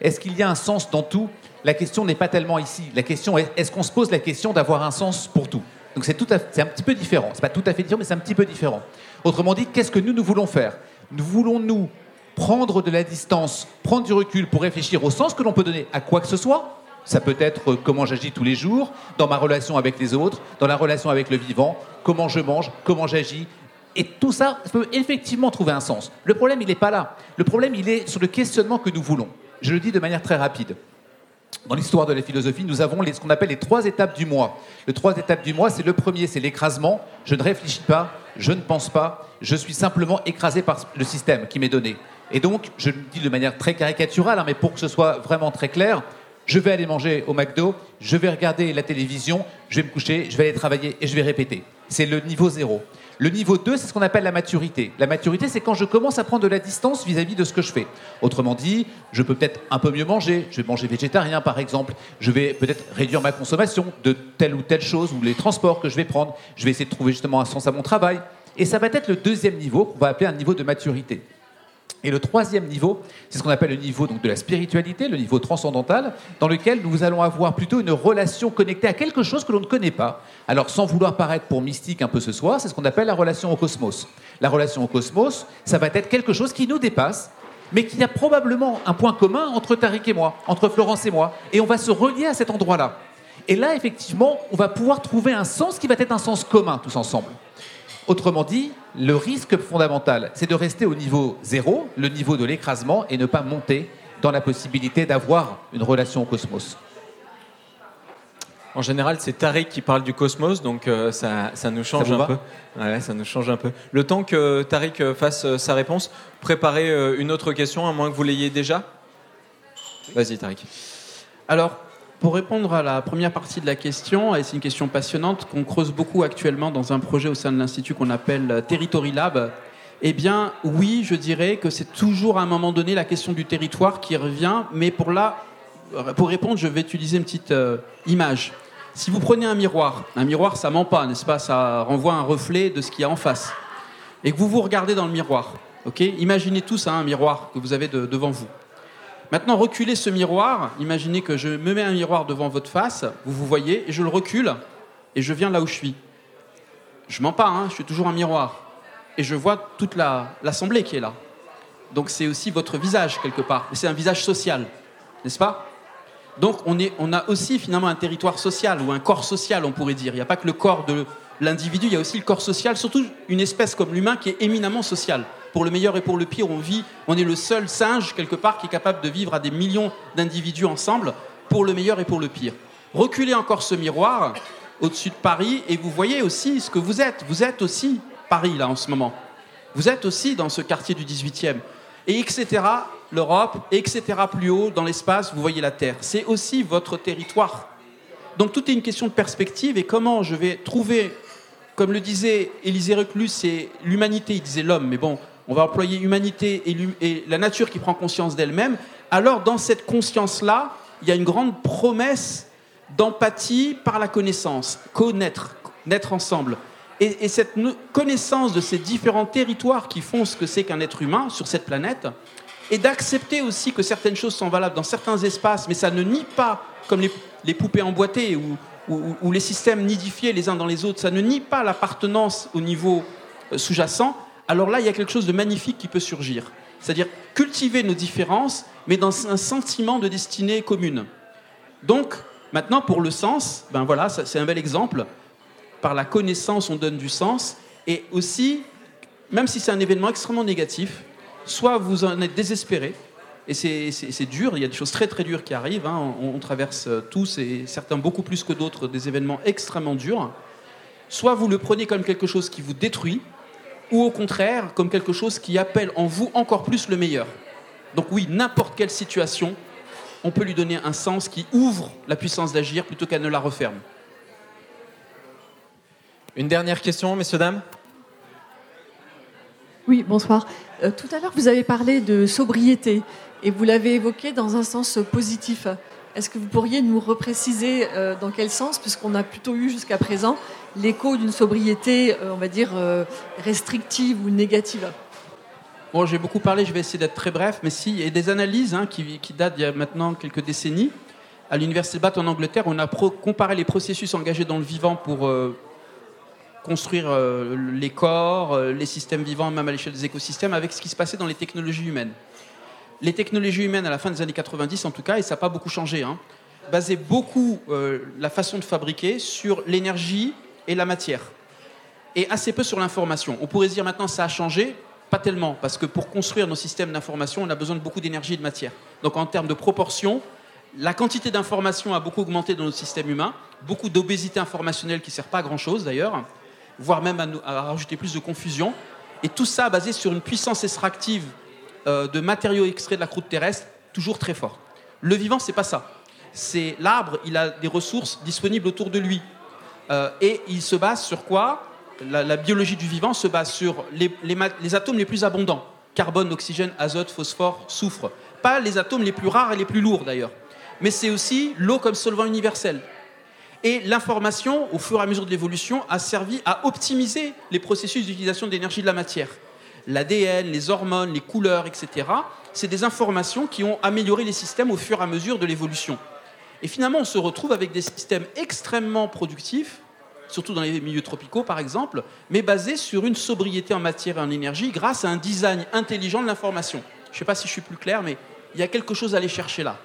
est-ce qu'il y a un sens dans tout? La question n'est pas tellement ici. La question est est-ce qu'on se pose la question d'avoir un sens pour tout? Donc c'est, un petit peu différent. C'est pas tout à fait différent, mais c'est un petit peu différent. Autrement dit, qu'est-ce que nous, nous voulons faire? Nous voulons, nous, prendre de la distance, prendre du recul pour réfléchir au sens que l'on peut donner à quoi que ce soit. Ça peut être comment j'agis tous les jours, dans ma relation avec les autres, dans la relation avec le vivant, comment je mange, comment j'agis. Et tout ça peut effectivement trouver un sens. Le problème, il n'est pas là. Le problème, il est sur le questionnement que nous voulons. Je le dis de manière très rapide. Dans l'histoire de la philosophie, nous avons ce qu'on appelle les trois étapes du moi. Les trois étapes du moi, c'est le premier, c'est l'écrasement. Je ne réfléchis pas, je ne pense pas, je suis simplement écrasé par le système qui m'est donné. Et donc, je le dis de manière très caricaturale, hein, mais pour que ce soit vraiment très clair, je vais aller manger au McDo, je vais regarder la télévision, je vais me coucher, je vais aller travailler et je vais répéter. C'est le niveau zéro. Le niveau 2, c'est ce qu'on appelle la maturité. La maturité, c'est quand je commence à prendre de la distance vis-à-vis de ce que je fais. Autrement dit, je peux peut-être un peu mieux manger, je vais manger végétarien par exemple, je vais peut-être réduire ma consommation de telle ou telle chose ou les transports que je vais prendre, je vais essayer de trouver justement un sens à mon travail. Et ça va être le deuxième niveau qu'on va appeler un niveau de maturité. Et le troisième niveau, c'est ce qu'on appelle le niveau donc, de la spiritualité, le niveau transcendantal, dans lequel nous allons avoir plutôt une relation connectée à quelque chose que l'on ne connaît pas. Alors, sans vouloir paraître pour mystique un peu ce soir, c'est ce qu'on appelle la relation au cosmos. La relation au cosmos, ça va être quelque chose qui nous dépasse, mais qui a probablement un point commun entre Tariq et moi, entre Florence et moi, et on va se relier à cet endroit-là. Et là, effectivement, on va pouvoir trouver un sens qui va être un sens commun tous ensemble. Autrement dit, le risque fondamental, c'est de rester au niveau zéro, le niveau de l'écrasement, et ne pas monter dans la possibilité d'avoir une relation au cosmos. En général, c'est Tariq qui parle du cosmos, donc euh, ça, ça, nous change un peu. Ouais, ça nous change un peu. Le temps que Tariq fasse euh, sa réponse, préparez euh, une autre question, à moins que vous l'ayez déjà. Vas-y, Tariq. Alors, pour répondre à la première partie de la question, et c'est une question passionnante qu'on creuse beaucoup actuellement dans un projet au sein de l'Institut qu'on appelle Territory Lab, eh bien, oui, je dirais que c'est toujours à un moment donné la question du territoire qui revient, mais pour là, pour répondre, je vais utiliser une petite image. Si vous prenez un miroir, un miroir, ça ment pas, n'est-ce pas? Ça renvoie un reflet de ce qu'il y a en face. Et que vous vous regardez dans le miroir, ok? Imaginez tous un miroir que vous avez devant vous. Maintenant, reculez ce miroir. Imaginez que je me mets un miroir devant votre face, vous vous voyez, et je le recule, et je viens là où je suis. Je mens pas, hein, je suis toujours un miroir. Et je vois toute l'assemblée qui est là. Donc c'est aussi votre visage quelque part. c'est un visage social, n'est-ce pas? Donc on, a aussi finalement un territoire social ou un corps social, on pourrait dire. Il n'y a pas que le corps de l'individu, il y a aussi le corps social, surtout une espèce comme l'humain qui est éminemment social. Pour le meilleur et pour le pire, on vit, on est le seul singe quelque part qui est capable de vivre à des millions d'individus ensemble, pour le meilleur et pour le pire. Reculez encore ce miroir au-dessus de Paris et vous voyez aussi ce que vous êtes. Vous êtes aussi Paris là en ce moment. Vous êtes aussi dans ce quartier du 18e. Et etc l'Europe, etc. Plus haut dans l'espace, vous voyez la Terre. C'est aussi votre territoire. Donc tout est une question de perspective et comment je vais trouver, comme le disait Élisée Reclus, c'est l'humanité, il disait l'homme, mais bon, on va employer humanité et, la nature qui prend conscience d'elle-même. Alors dans cette conscience-là, il y a une grande promesse d'empathie par la connaissance, connaître, naître ensemble. Et, et cette connaissance de ces différents territoires qui font ce que c'est qu'un être humain sur cette planète, et d'accepter aussi que certaines choses sont valables dans certains espaces, mais ça ne nie pas, comme les, poupées emboîtées ou, ou, les systèmes nidifiés les uns dans les autres, ça ne nie pas l'appartenance au niveau euh, sous-jacent, alors là, il y a quelque chose de magnifique qui peut surgir. C'est-à-dire cultiver nos différences, mais dans un sentiment de destinée commune. Donc, maintenant, pour le sens, ben voilà, c'est un bel exemple. Par la connaissance, on donne du sens. Et aussi, même si c'est un événement extrêmement négatif, soit vous en êtes désespéré, et c'est dur, il y a des choses très très dures qui arrivent, hein. on, traverse tous, et certains beaucoup plus que d'autres, des événements extrêmement durs, soit vous le prenez comme quelque chose qui vous détruit, ou au contraire comme quelque chose qui appelle en vous encore plus le meilleur. Donc oui, n'importe quelle situation, on peut lui donner un sens qui ouvre la puissance d'agir plutôt qu'elle ne la referme. Une dernière question, messieurs, dames? Oui, bonsoir. Euh, tout à l'heure, vous avez parlé de sobriété et vous l'avez évoqué dans un sens positif. Est-ce que vous pourriez nous repréciser euh, dans quel sens, puisqu'on a plutôt eu jusqu'à présent l'écho d'une sobriété, euh, on va dire, restrictive ou négative Bon, j'ai beaucoup parlé, je vais essayer d'être très bref, mais si, il y a des analyses hein, qui, datent d'il y a maintenant quelques décennies. À l'Université Bath en Angleterre, on a comparé les processus engagés dans le vivant pour construire euh, les corps, euh, les systèmes vivants, même à l'échelle des écosystèmes, avec ce qui se passait dans les technologies humaines. Les technologies humaines, à la fin des années 90 en tout cas, et ça n'a pas beaucoup changé, hein, basaient beaucoup euh, la façon de fabriquer sur l'énergie et la matière, et assez peu sur l'information. On pourrait dire maintenant ça a changé, pas tellement, parce que pour construire nos systèmes d'information, on a besoin de beaucoup d'énergie et de matière. Donc en termes de proportion, la quantité d'information a beaucoup augmenté dans notre système humain, beaucoup d'obésité informationnelle qui ne sert pas à grand-chose d'ailleurs, voire même à, rajouter plus de confusion. Et tout ça basé sur une puissance extractive de matériaux extraits de la croûte terrestre toujours très forte. Le vivant, c'est pas ça. C'est l'arbre, il a des ressources disponibles autour de lui. Euh, et il se base sur quoi? La, biologie du vivant se base sur les, les atomes les plus abondants carbone, oxygène, azote, phosphore, soufre. Pas les atomes les plus rares et les plus lourds d'ailleurs. Mais c'est aussi l'eau comme solvant universel. Et l'information, au fur et à mesure de l'évolution, a servi à optimiser les processus d'utilisation d'énergie de la matière. L'ADN, les hormones, les couleurs, etc., c'est des informations qui ont amélioré les systèmes au fur et à mesure de l'évolution. Et finalement, on se retrouve avec des systèmes extrêmement productifs, surtout dans les milieux tropicaux par exemple, mais basés sur une sobriété en matière et en énergie grâce à un design intelligent de l'information. Je ne sais pas si je suis plus clair, mais il y a quelque chose à aller chercher là.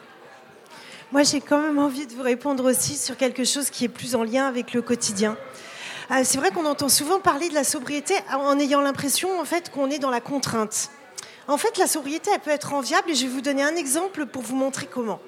Moi, j'ai quand même envie de vous répondre aussi sur quelque chose qui est plus en lien avec le quotidien. Euh, c'est vrai qu'on entend souvent parler de la sobriété en ayant l'impression en fait qu'on est dans la contrainte. En fait, la sobriété, elle peut être enviable et je vais vous donner un exemple pour vous montrer comment.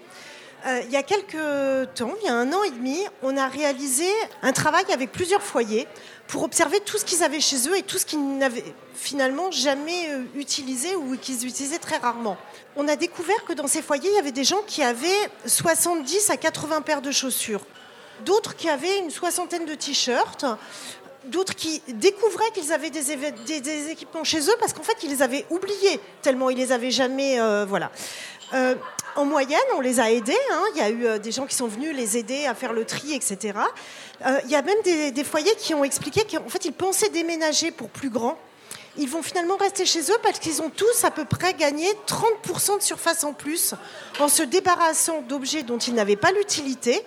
Euh, il y a quelques temps, il y a un an et demi, on a réalisé un travail avec plusieurs foyers pour observer tout ce qu'ils avaient chez eux et tout ce qu'ils n'avaient finalement jamais euh, utilisé ou qu'ils utilisaient très rarement. On a découvert que dans ces foyers, il y avait des gens qui avaient 70 à 80 paires de chaussures, d'autres qui avaient une soixantaine de t-shirts, d'autres qui découvraient qu'ils avaient des, équipements chez eux parce qu'en fait, ils les avaient oubliés tellement ils les avaient jamais. Euh, voilà. Euh, en moyenne, on les a aidés. Hein. Il y a eu euh, des gens qui sont venus les aider à faire le tri, etc. il y a même des, foyers qui ont expliqué qu'en fait, ils pensaient déménager pour plus grand. Ils vont finalement rester chez eux parce qu'ils ont tous à peu près gagné 30% de surface en plus en se débarrassant d'objets dont ils n'avaient pas l'utilité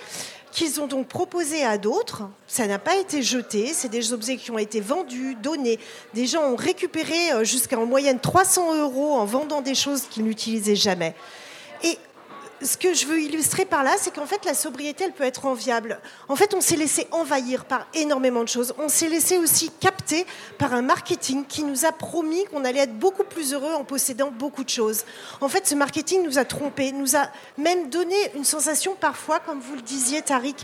qu'ils ont donc proposé à d'autres. Ça n'a pas été jeté, c'est des objets qui ont été vendus, donnés. Des gens ont récupéré euh, jusqu'à en moyenne 300 euros en vendant des choses qu'ils n'utilisaient jamais. Ce que je veux illustrer par là, c'est qu'en fait, la sobriété, elle peut être enviable. En fait, on s'est laissé envahir par énormément de choses. On s'est laissé aussi capter par un marketing qui nous a promis qu'on allait être beaucoup plus heureux en possédant beaucoup de choses. En fait, ce marketing nous a trompés, nous a même donné une sensation parfois, comme vous le disiez, Tariq,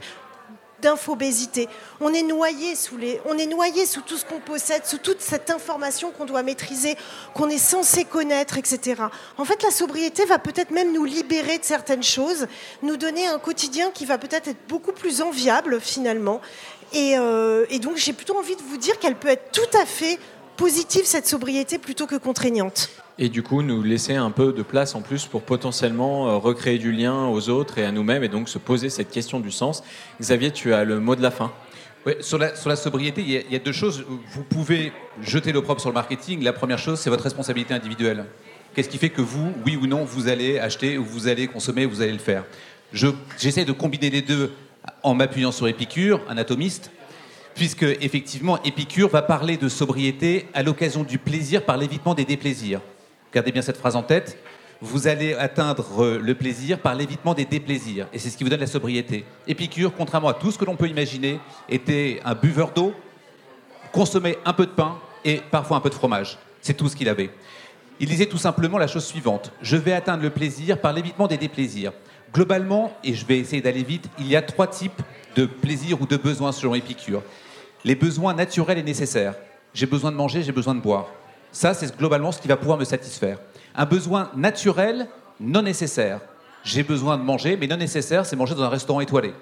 d'infobésité. On est noyé sous les, on est noyé sous tout ce qu'on possède, sous toute cette information qu'on doit maîtriser, qu'on est censé connaître, etc. En fait, la sobriété va peut-être même nous libérer de certaines choses, nous donner un quotidien qui va peut-être être beaucoup plus enviable finalement. Et, euh, et donc, j'ai plutôt envie de vous dire qu'elle peut être tout à fait positive cette sobriété plutôt que contraignante et du coup nous laisser un peu de place en plus pour potentiellement euh, recréer du lien aux autres et à nous-mêmes et donc se poser cette question du sens. Xavier, tu as le mot de la fin. Oui, sur la, sur la sobriété, il y, a, deux choses. Vous pouvez jeter l'opprobre sur le marketing. La première chose, c'est votre responsabilité individuelle. Qu'est-ce qui fait que vous, oui ou non, vous allez acheter ou vous allez consommer ou vous allez le faire? J'essaie de combiner les deux en m'appuyant sur Épicure, anatomiste, puisque effectivement Épicure va parler de sobriété à l'occasion du plaisir par l'évitement des déplaisirs. Gardez bien cette phrase en tête. Vous allez atteindre euh, le plaisir par l'évitement des déplaisirs. Et c'est ce qui vous donne la sobriété. Épicure, contrairement à tout ce que l'on peut imaginer, était un buveur d'eau, consommait un peu de pain et parfois un peu de fromage. C'est tout ce qu'il avait. Il disait tout simplement la chose suivante. Je vais atteindre le plaisir par l'évitement des déplaisirs. Globalement, et je vais essayer d'aller vite, il y a trois types de plaisirs ou de besoins selon Épicure. Les besoins naturels et nécessaires. J'ai besoin de manger, j'ai besoin de boire. Ça, c'est globalement ce qui va pouvoir me satisfaire. Un besoin naturel, non nécessaire. J'ai besoin de manger, mais non nécessaire, c'est manger dans un restaurant étoilé.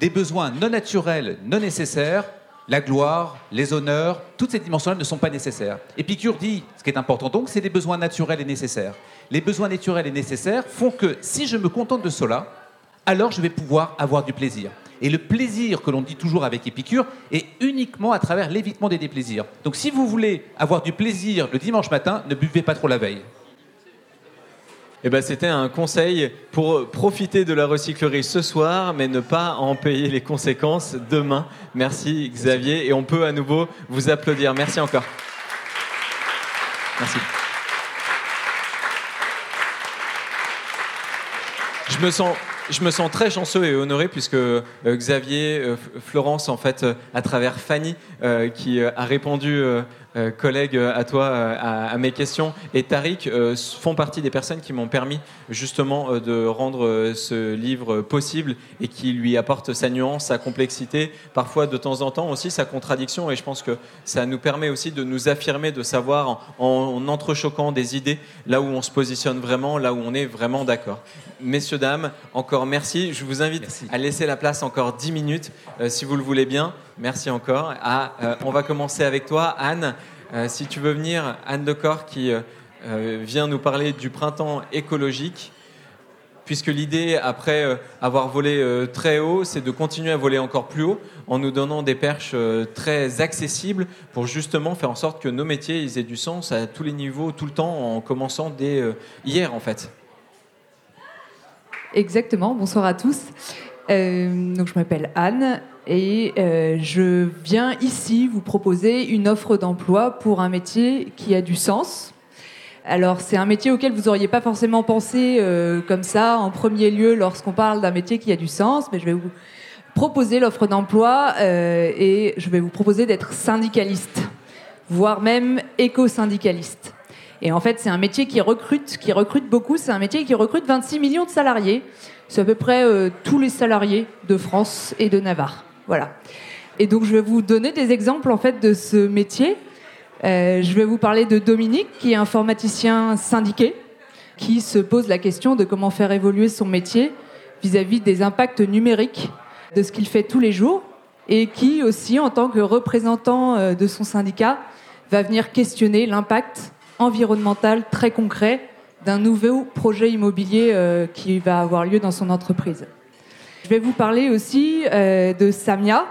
Des besoins non naturels, non nécessaires, la gloire, les honneurs, toutes ces dimensions-là ne sont pas nécessaires. Épicure dit, ce qui est important donc, c'est des besoins naturels et nécessaires. Les besoins naturels et nécessaires font que si je me contente de cela, alors je vais pouvoir avoir du plaisir. Et le plaisir que l'on dit toujours avec Épicure est uniquement à travers l'évitement des déplaisirs. Donc si vous voulez avoir du plaisir le dimanche matin, ne buvez pas trop la veille. Eh ben, C'était un conseil pour profiter de la recyclerie ce soir, mais ne pas en payer les conséquences demain. Merci Xavier, et on peut à nouveau vous applaudir. Merci encore. Merci. Je me sens je me sens très chanceux et honoré puisque euh, Xavier, euh, Florence, en fait, euh, à travers Fanny, qui a répondu euh, collègues euh, à toi, euh, à, mes questions, et Tariq font partie des personnes qui m'ont permis justement de rendre ce livre possible et qui lui apporte sa nuance, sa complexité, parfois de temps en temps aussi sa contradiction. Et je pense que ça nous permet aussi de nous affirmer, de savoir en, entrechoquant des idées là où on se positionne vraiment, là où on est vraiment d'accord. Messieurs, dames, encore merci. Je vous invite à laisser la place encore 10 minutes, si vous le voulez bien. Merci encore. Ah, euh, on va commencer avec toi, Anne. Euh, si tu veux venir, Anne Decor qui euh, vient nous parler du printemps écologique, puisque l'idée, après avoir volé très haut, c'est de continuer à voler encore plus haut en nous donnant des perches très accessibles pour justement faire en sorte que nos métiers aient du sens à tous les niveaux, tout le temps, en commençant dès hier en fait. Exactement, bonsoir à tous. Donc je m'appelle Anne et euh, je viens ici vous proposer une offre d'emploi pour un métier qui a du sens. Alors c'est un métier auquel vous n'auriez pas forcément pensé euh, comme ça en premier lieu lorsqu'on parle d'un métier qui a du sens, mais je vais vous proposer l'offre d'emploi euh, et je vais vous proposer d'être syndicaliste, voire même éco-syndicaliste. Et en fait, c'est un métier qui recrute, qui recrute beaucoup. C'est un métier qui recrute 26 millions de salariés. C'est à peu près euh, tous les salariés de France et de Navarre. Voilà. Et donc, je vais vous donner des exemples en fait de ce métier. Euh, je vais vous parler de Dominique, qui est informaticien syndiqué, qui se pose la question de comment faire évoluer son métier vis-à-vis des impacts numériques de ce qu'il fait tous les jours, et qui aussi, en tant que représentant euh, de son syndicat, va venir questionner l'impact environnemental très concret d'un nouveau projet immobilier euh, qui va avoir lieu dans son entreprise. Je vais vous parler aussi euh, de Samia,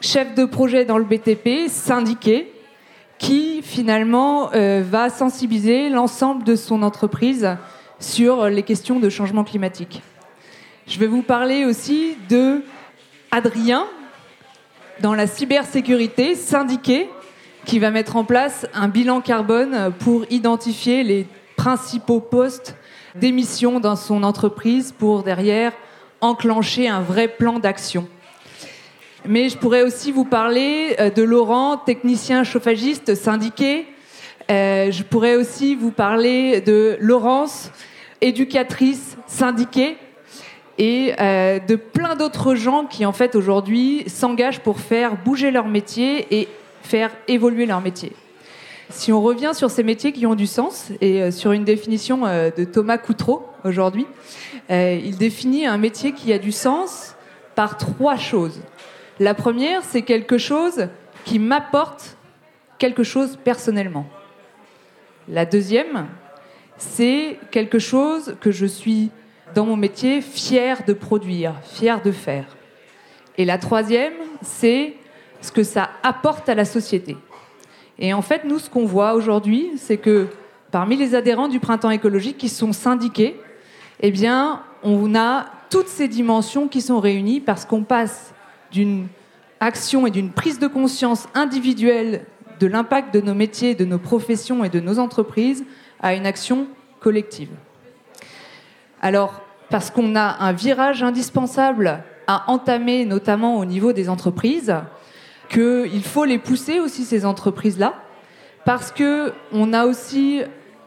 chef de projet dans le BTP, syndiqué, qui finalement euh, va sensibiliser l'ensemble de son entreprise sur les questions de changement climatique. Je vais vous parler aussi de Adrien, dans la cybersécurité, syndiqué, qui va mettre en place un bilan carbone pour identifier les principaux postes d'émissions dans son entreprise pour derrière enclencher un vrai plan d'action. Mais je pourrais aussi vous parler euh, de Laurent, technicien chauffagiste syndiqué. Euh, je pourrais aussi vous parler de Laurence, éducatrice syndiquée. Et euh, de plein d'autres gens qui, en fait, aujourd'hui, s'engagent pour faire bouger leur métier et faire évoluer leur métier. Si on revient sur ces métiers qui ont du sens et euh, sur une définition euh, de Thomas Coutreau aujourd'hui, euh, il définit un métier qui a du sens par trois choses. La première, c'est quelque chose qui m'apporte quelque chose personnellement. La deuxième, c'est quelque chose que je suis dans mon métier fier de produire, fier de faire. Et la troisième, c'est ce que ça apporte à la société. Et en fait, nous, ce qu'on voit aujourd'hui, c'est que parmi les adhérents du printemps écologique qui sont syndiqués, eh bien, on a toutes ces dimensions qui sont réunies parce qu'on passe d'une action et d'une prise de conscience individuelle de l'impact de nos métiers, de nos professions et de nos entreprises à une action collective. Alors, parce qu'on a un virage indispensable à entamer, notamment au niveau des entreprises, qu'il faut les pousser aussi, ces entreprises-là, parce qu'on a aussi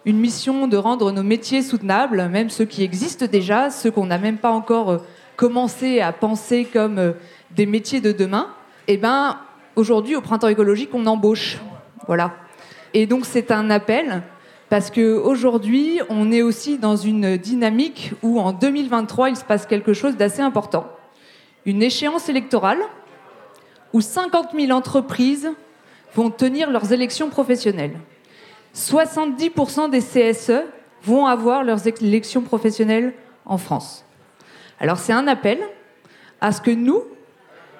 une mission de rendre nos métiers soutenables, même ceux qui existent déjà, ceux qu'on n'a même pas encore euh, commencé à penser comme euh, des métiers de demain. Eh ben, aujourd'hui, au printemps écologique, on embauche. Voilà. Et donc, c'est un appel parce qu'aujourd'hui, on est aussi dans une dynamique où en 2023, il se passe quelque chose d'assez important. Une échéance électorale où 50 000 entreprises vont tenir leurs élections professionnelles. 70% des CSE vont avoir leurs élections professionnelles en France. Alors c'est un appel à ce que nous,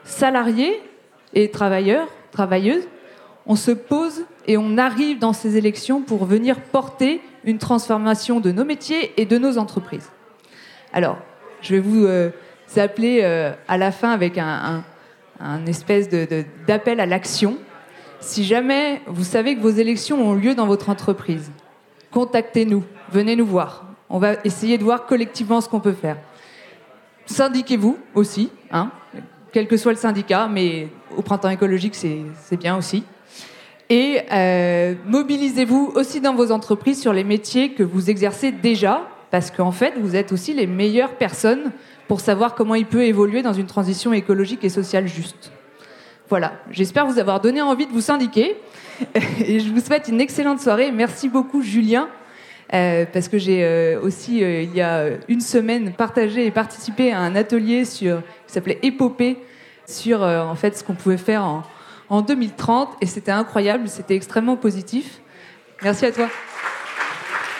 salariés et travailleurs, travailleuses, on se pose et on arrive dans ces élections pour venir porter une transformation de nos métiers et de nos entreprises. Alors, je vais vous euh, appeler euh, à la fin avec un, un espèce d'appel à l'action. Si jamais vous savez que vos élections ont lieu dans votre entreprise, contactez-nous, venez nous voir. On va essayer de voir collectivement ce qu'on peut faire. Syndiquez-vous aussi, hein, quel que soit le syndicat, mais au printemps écologique, c'est bien aussi. Et euh, mobilisez-vous aussi dans vos entreprises sur les métiers que vous exercez déjà, parce qu'en fait, vous êtes aussi les meilleures personnes pour savoir comment il peut évoluer dans une transition écologique et sociale juste. Voilà, j'espère vous avoir donné envie de vous syndiquer. Et je vous souhaite une excellente soirée. Merci beaucoup, Julien. Euh, parce que j'ai euh, aussi, euh, il y a une semaine, partagé et participé à un atelier sur, qui s'appelait Épopée, sur en fait ce qu'on pouvait faire en, en 2030. Et c'était incroyable, c'était extrêmement positif. Merci à toi.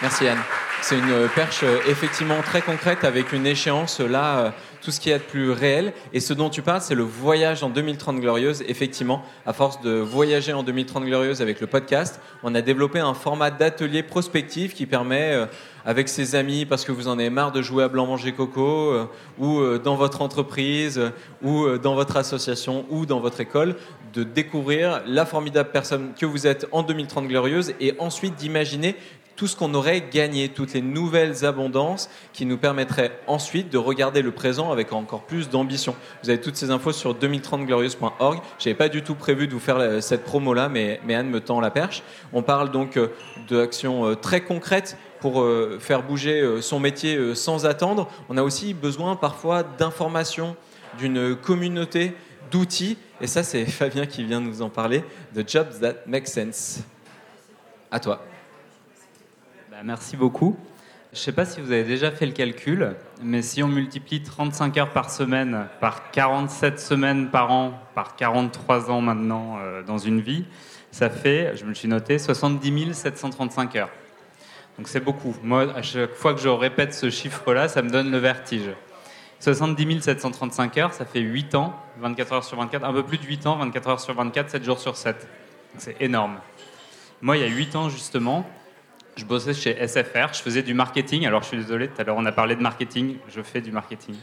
Merci Anne. C'est une perche euh, effectivement très concrète avec une échéance euh, là, euh, tout ce qui est de plus réel. Et ce dont tu parles, c'est le voyage en 2030 glorieuse. Effectivement, à force de voyager en 2030 glorieuse avec le podcast, on a développé un format d'atelier prospectif qui permet, avec ses amis, parce que vous en avez marre de jouer à blanc manger coco, ou dans votre entreprise, ou dans votre association, ou dans votre école, de découvrir la formidable personne que vous êtes en 2030 glorieuse et ensuite d'imaginer tout ce qu'on aurait gagné, toutes les nouvelles abondances qui nous permettraient ensuite de regarder le présent avec encore plus d'ambition. Vous avez toutes ces infos sur 2030glorious.org. Je n'avais pas du tout prévu de vous faire cette promo-là, mais, Anne me tend la perche. On parle donc euh, d'actions euh, très concrètes pour euh, faire bouger son métier sans attendre. On a aussi besoin parfois d'informations, d'une communauté, d'outils. Et ça, c'est Fabien qui vient nous en parler, The Jobs That Make Sense. À toi. Bah, merci beaucoup. Je ne sais pas si vous avez déjà fait le calcul, mais si on multiplie 35 heures par semaine par 47 semaines par an, par 43 ans maintenant euh, dans une vie, ça fait, je me suis noté, 70 735 heures. Donc c'est beaucoup. Moi, à chaque fois que je répète ce chiffre-là, ça me donne le vertige. 70 735 heures, ça fait 8 ans, 24 heures sur 24, un peu plus de 8 ans, 24 heures sur 24, 7 jours sur 7. C'est énorme. Moi, il y a 8 ans justement, je bossais chez SFR, je faisais du marketing. Alors je suis désolé, tout à l'heure on a parlé de marketing, je fais du marketing.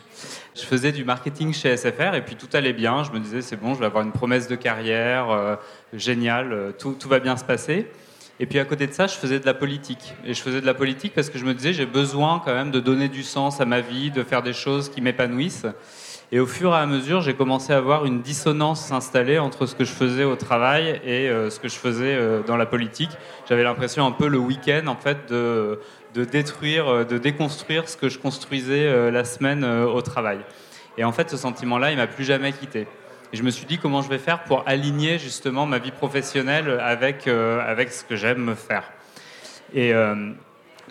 Je faisais du marketing chez SFR et puis tout allait bien. Je me disais c'est bon, je vais avoir une promesse de carrière, euh, génial, euh, tout, tout, va bien se passer. Et puis à côté de ça, je faisais de la politique. Et je faisais de la politique parce que je me disais j'ai besoin quand même de donner du sens à ma vie, de faire des choses qui m'épanouissent. Et au fur et à mesure, j'ai commencé à avoir une dissonance s'installer entre ce que je faisais au travail et euh, ce que je faisais euh, dans la politique. J'avais l'impression un peu le week-end, en fait, de, de, détruire, euh, de déconstruire ce que je construisais la semaine au travail. Et en fait, ce sentiment-là, il m'a plus jamais quitté. Et je me suis dit comment je vais faire pour aligner justement ma vie professionnelle avec, avec ce que j'aime me faire? Et ben,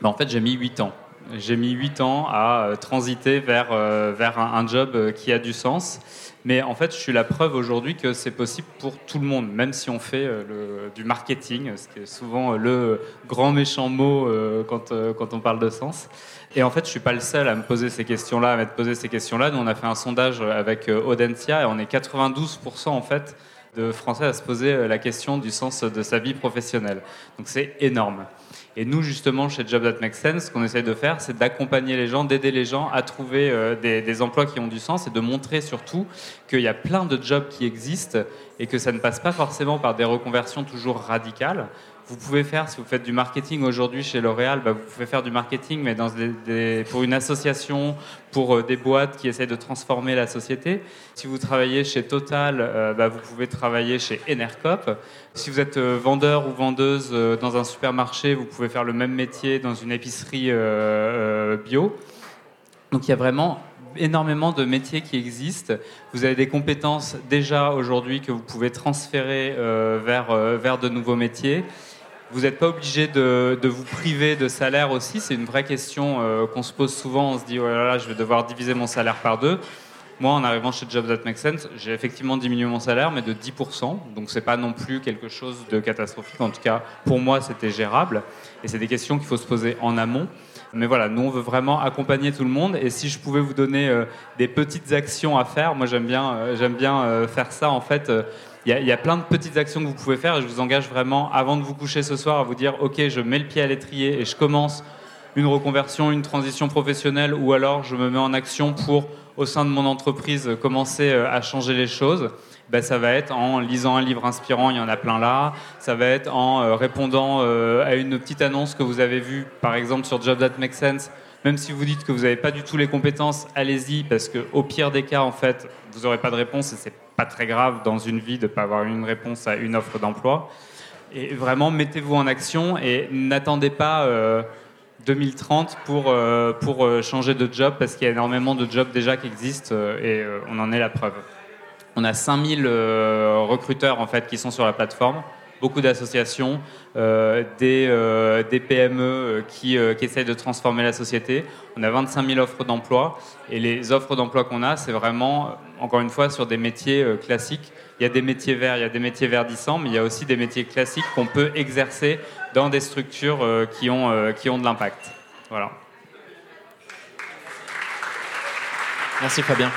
en fait, j'ai mis 8 ans. J'ai mis 8 ans à euh, transiter vers, euh, vers un, job euh, qui a du sens. Mais en fait, je suis la preuve aujourd'hui que c'est possible pour tout le monde, même si on fait du marketing, ce qui est souvent le grand méchant mot quand, quand on parle de sens. Et en fait, je suis pas le seul à me poser ces questions-là, à m'être posé ces questions-là. Nous, on a fait un sondage avec Audencia et on est 92% en fait de Français à se poser la question du sens de sa vie professionnelle. Donc c'est énorme. Et nous, justement, chez Job That Makes Sense, ce qu'on essaie de faire, c'est d'accompagner les gens, d'aider les gens à trouver euh, des, emplois qui ont du sens et de montrer surtout qu'il y a plein de jobs qui existent et que ça ne passe pas forcément par des reconversions toujours radicales. Vous pouvez faire, si vous faites du marketing aujourd'hui chez L'Oréal, bah, vous pouvez faire du marketing, mais pour une association, pour euh, des boîtes qui essayent de transformer la société. Si vous travaillez chez Total, euh, bah, vous pouvez travailler chez Enercop. Si vous êtes euh, vendeur ou vendeuse dans un supermarché, vous pouvez faire le même métier dans une épicerie bio. Donc il y a vraiment énormément de métiers qui existent. Vous avez des compétences déjà aujourd'hui que vous pouvez transférer vers, vers de nouveaux métiers. Vous n'êtes pas obligé de, vous priver de salaire aussi. C'est une vraie question euh, qu'on se pose souvent. On se dit, oh là là, je vais devoir diviser mon salaire par deux. Moi, en arrivant chez Jobs That Make Sense, j'ai effectivement diminué mon salaire, mais de 10%. Donc, c'est pas non plus quelque chose de catastrophique. En tout cas, pour moi, c'était gérable. Et c'est des questions qu'il faut se poser en amont. Mais voilà, nous, on veut vraiment accompagner tout le monde. Et si je pouvais vous donner euh, des petites actions à faire, moi, j'aime bien, euh, j'aime bien faire ça, en fait il y, a plein de petites actions que vous pouvez faire et je vous engage vraiment, avant de vous coucher ce soir, à vous dire ok, je mets le pied à l'étrier et je commence une reconversion, une transition professionnelle, ou alors je me mets en action pour, au sein de mon entreprise, commencer euh, à changer les choses. Ben, ça va être en lisant un livre inspirant, il y en a plein là. Ça va être en euh, répondant euh, à une petite annonce que vous avez vue, par exemple sur Job That Makes Sense. Même si vous dites que vous n'avez pas du tout les compétences, allez-y, parce qu'au pire des cas, en fait, vous n'aurez pas de réponse et c'est pas très grave dans une vie de ne pas avoir une réponse à une offre d'emploi. Et vraiment, mettez-vous en action et n'attendez pas 2030 euh, pour, euh, pour euh, changer de job parce qu'il y a énormément de jobs déjà qui existent et on en est la preuve. On a 5000 recruteurs en fait qui sont sur la plateforme beaucoup d'associations, euh, des, euh, PME euh, qui, qui, essayent de transformer la société. On a 25 000 offres d'emploi et les offres d'emploi qu'on a, c'est vraiment, encore une fois, sur des métiers classiques. Il y a des métiers verts, il y a des métiers verdissants, mais il y a aussi des métiers classiques qu'on peut exercer dans des structures qui, ont, qui ont de l'impact. Voilà. Merci Fabien.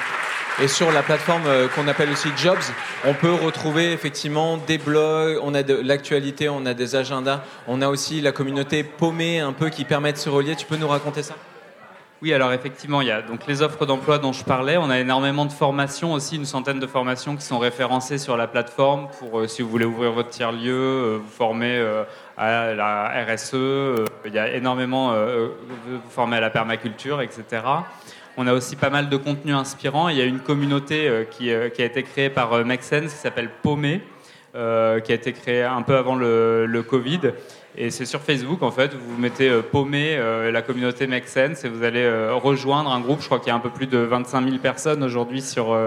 Et sur la plateforme euh, qu'on appelle aussi Jobs, on peut retrouver effectivement des blogs, on a de l'actualité, on a des agendas, on a aussi la communauté paumée un peu qui permet de se relier. Tu peux nous raconter ça? Oui, alors effectivement, il y a donc les offres d'emploi dont je parlais. On a énormément de formations aussi, une centaine de formations qui sont référencées sur la plateforme pour si vous voulez ouvrir votre tiers-lieu, vous former à la RSE. il y a énormément vous former à la permaculture, etc. On a aussi pas mal de contenus inspirants. Il y a une communauté euh, qui, euh, qui a été créée par euh, Make Sense qui s'appelle Paumé, qui a été créée un peu avant le Covid et c'est sur Facebook, en fait, vous mettez euh, paumer euh, la communauté Make Sense et vous allez euh, rejoindre un groupe. Je crois qu'il y a un peu plus de 25 000 personnes aujourd'hui sur,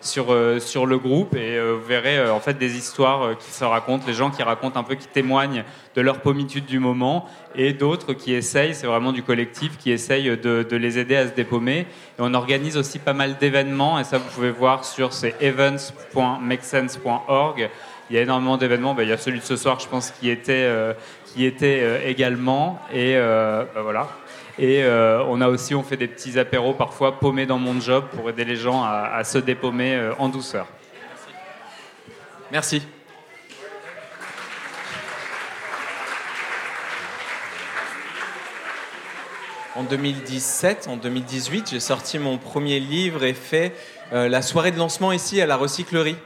sur, sur le groupe. Et vous verrez en fait des histoires qui se racontent, les gens qui racontent un peu, qui témoignent de leur pommitude du moment et d'autres qui essayent, c'est vraiment du collectif, qui essayent de, de, les aider à se dépaumer. Et on organise aussi pas mal d'événements et ça vous pouvez voir sur ces events.makesense.org. Il y a énormément d'événements. Ben, il y a celui de ce soir, je pense, qui était, qui était euh, également. Et euh, bah, voilà. Et euh, on a aussi, on fait des petits apéros parfois paumés dans mon job pour aider les gens à, se dépaumer en douceur. Merci. En 2017, en 2018, j'ai sorti mon premier livre et fait la soirée de lancement ici à la recyclerie.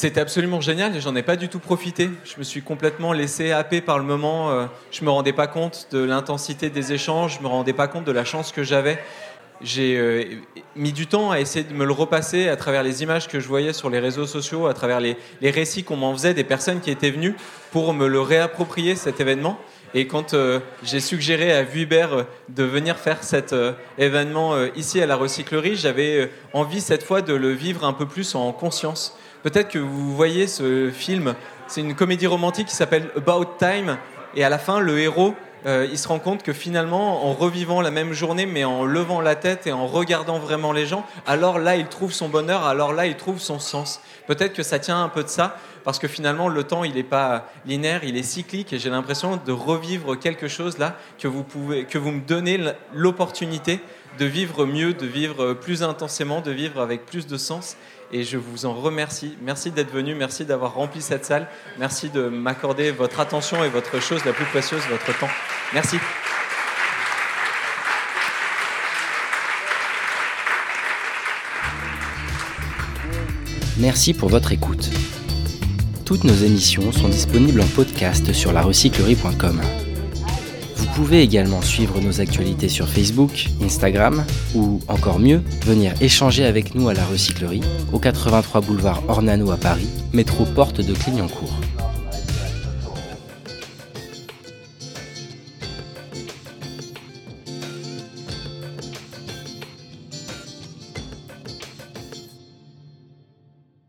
C'était absolument génial et j'en ai pas du tout profité. Je me suis complètement laissé happer par le moment. Euh, je me rendais pas compte de l'intensité des échanges, je me rendais pas compte de la chance que j'avais. J'ai euh, mis du temps à essayer de me le repasser à travers les images que je voyais sur les réseaux sociaux, à travers les, récits qu'on m'en faisait des personnes qui étaient venues pour me le réapproprier cet événement. Et quand euh, j'ai suggéré à Vuibert de venir faire cet événement ici à la recyclerie, j'avais envie cette fois de le vivre un peu plus en conscience. Peut-être que vous voyez ce film, c'est une comédie romantique qui s'appelle About Time, et à la fin, le héros, euh, il se rend compte que finalement, en revivant la même journée, mais en levant la tête et en regardant vraiment les gens, alors là, il trouve son bonheur, alors là, il trouve son sens. Peut-être que ça tient un peu de ça, parce que finalement, le temps, il n'est pas linéaire, il est cyclique, et j'ai l'impression de revivre quelque chose là, que vous, pouvez, que vous me donnez l'opportunité de vivre mieux, de vivre plus intensément, de vivre avec plus de sens et je vous en remercie. Merci d'être venu, merci d'avoir rempli cette salle, merci de m'accorder votre attention et votre chose la plus précieuse, votre temps. Merci. Merci pour votre écoute. Toutes nos émissions sont disponibles en podcast sur larecyclerie.com. Vous pouvez également suivre nos actualités sur Facebook, Instagram ou encore mieux, venir échanger avec nous à la recyclerie au 83 boulevard Ornano à Paris, métro porte de Clignancourt.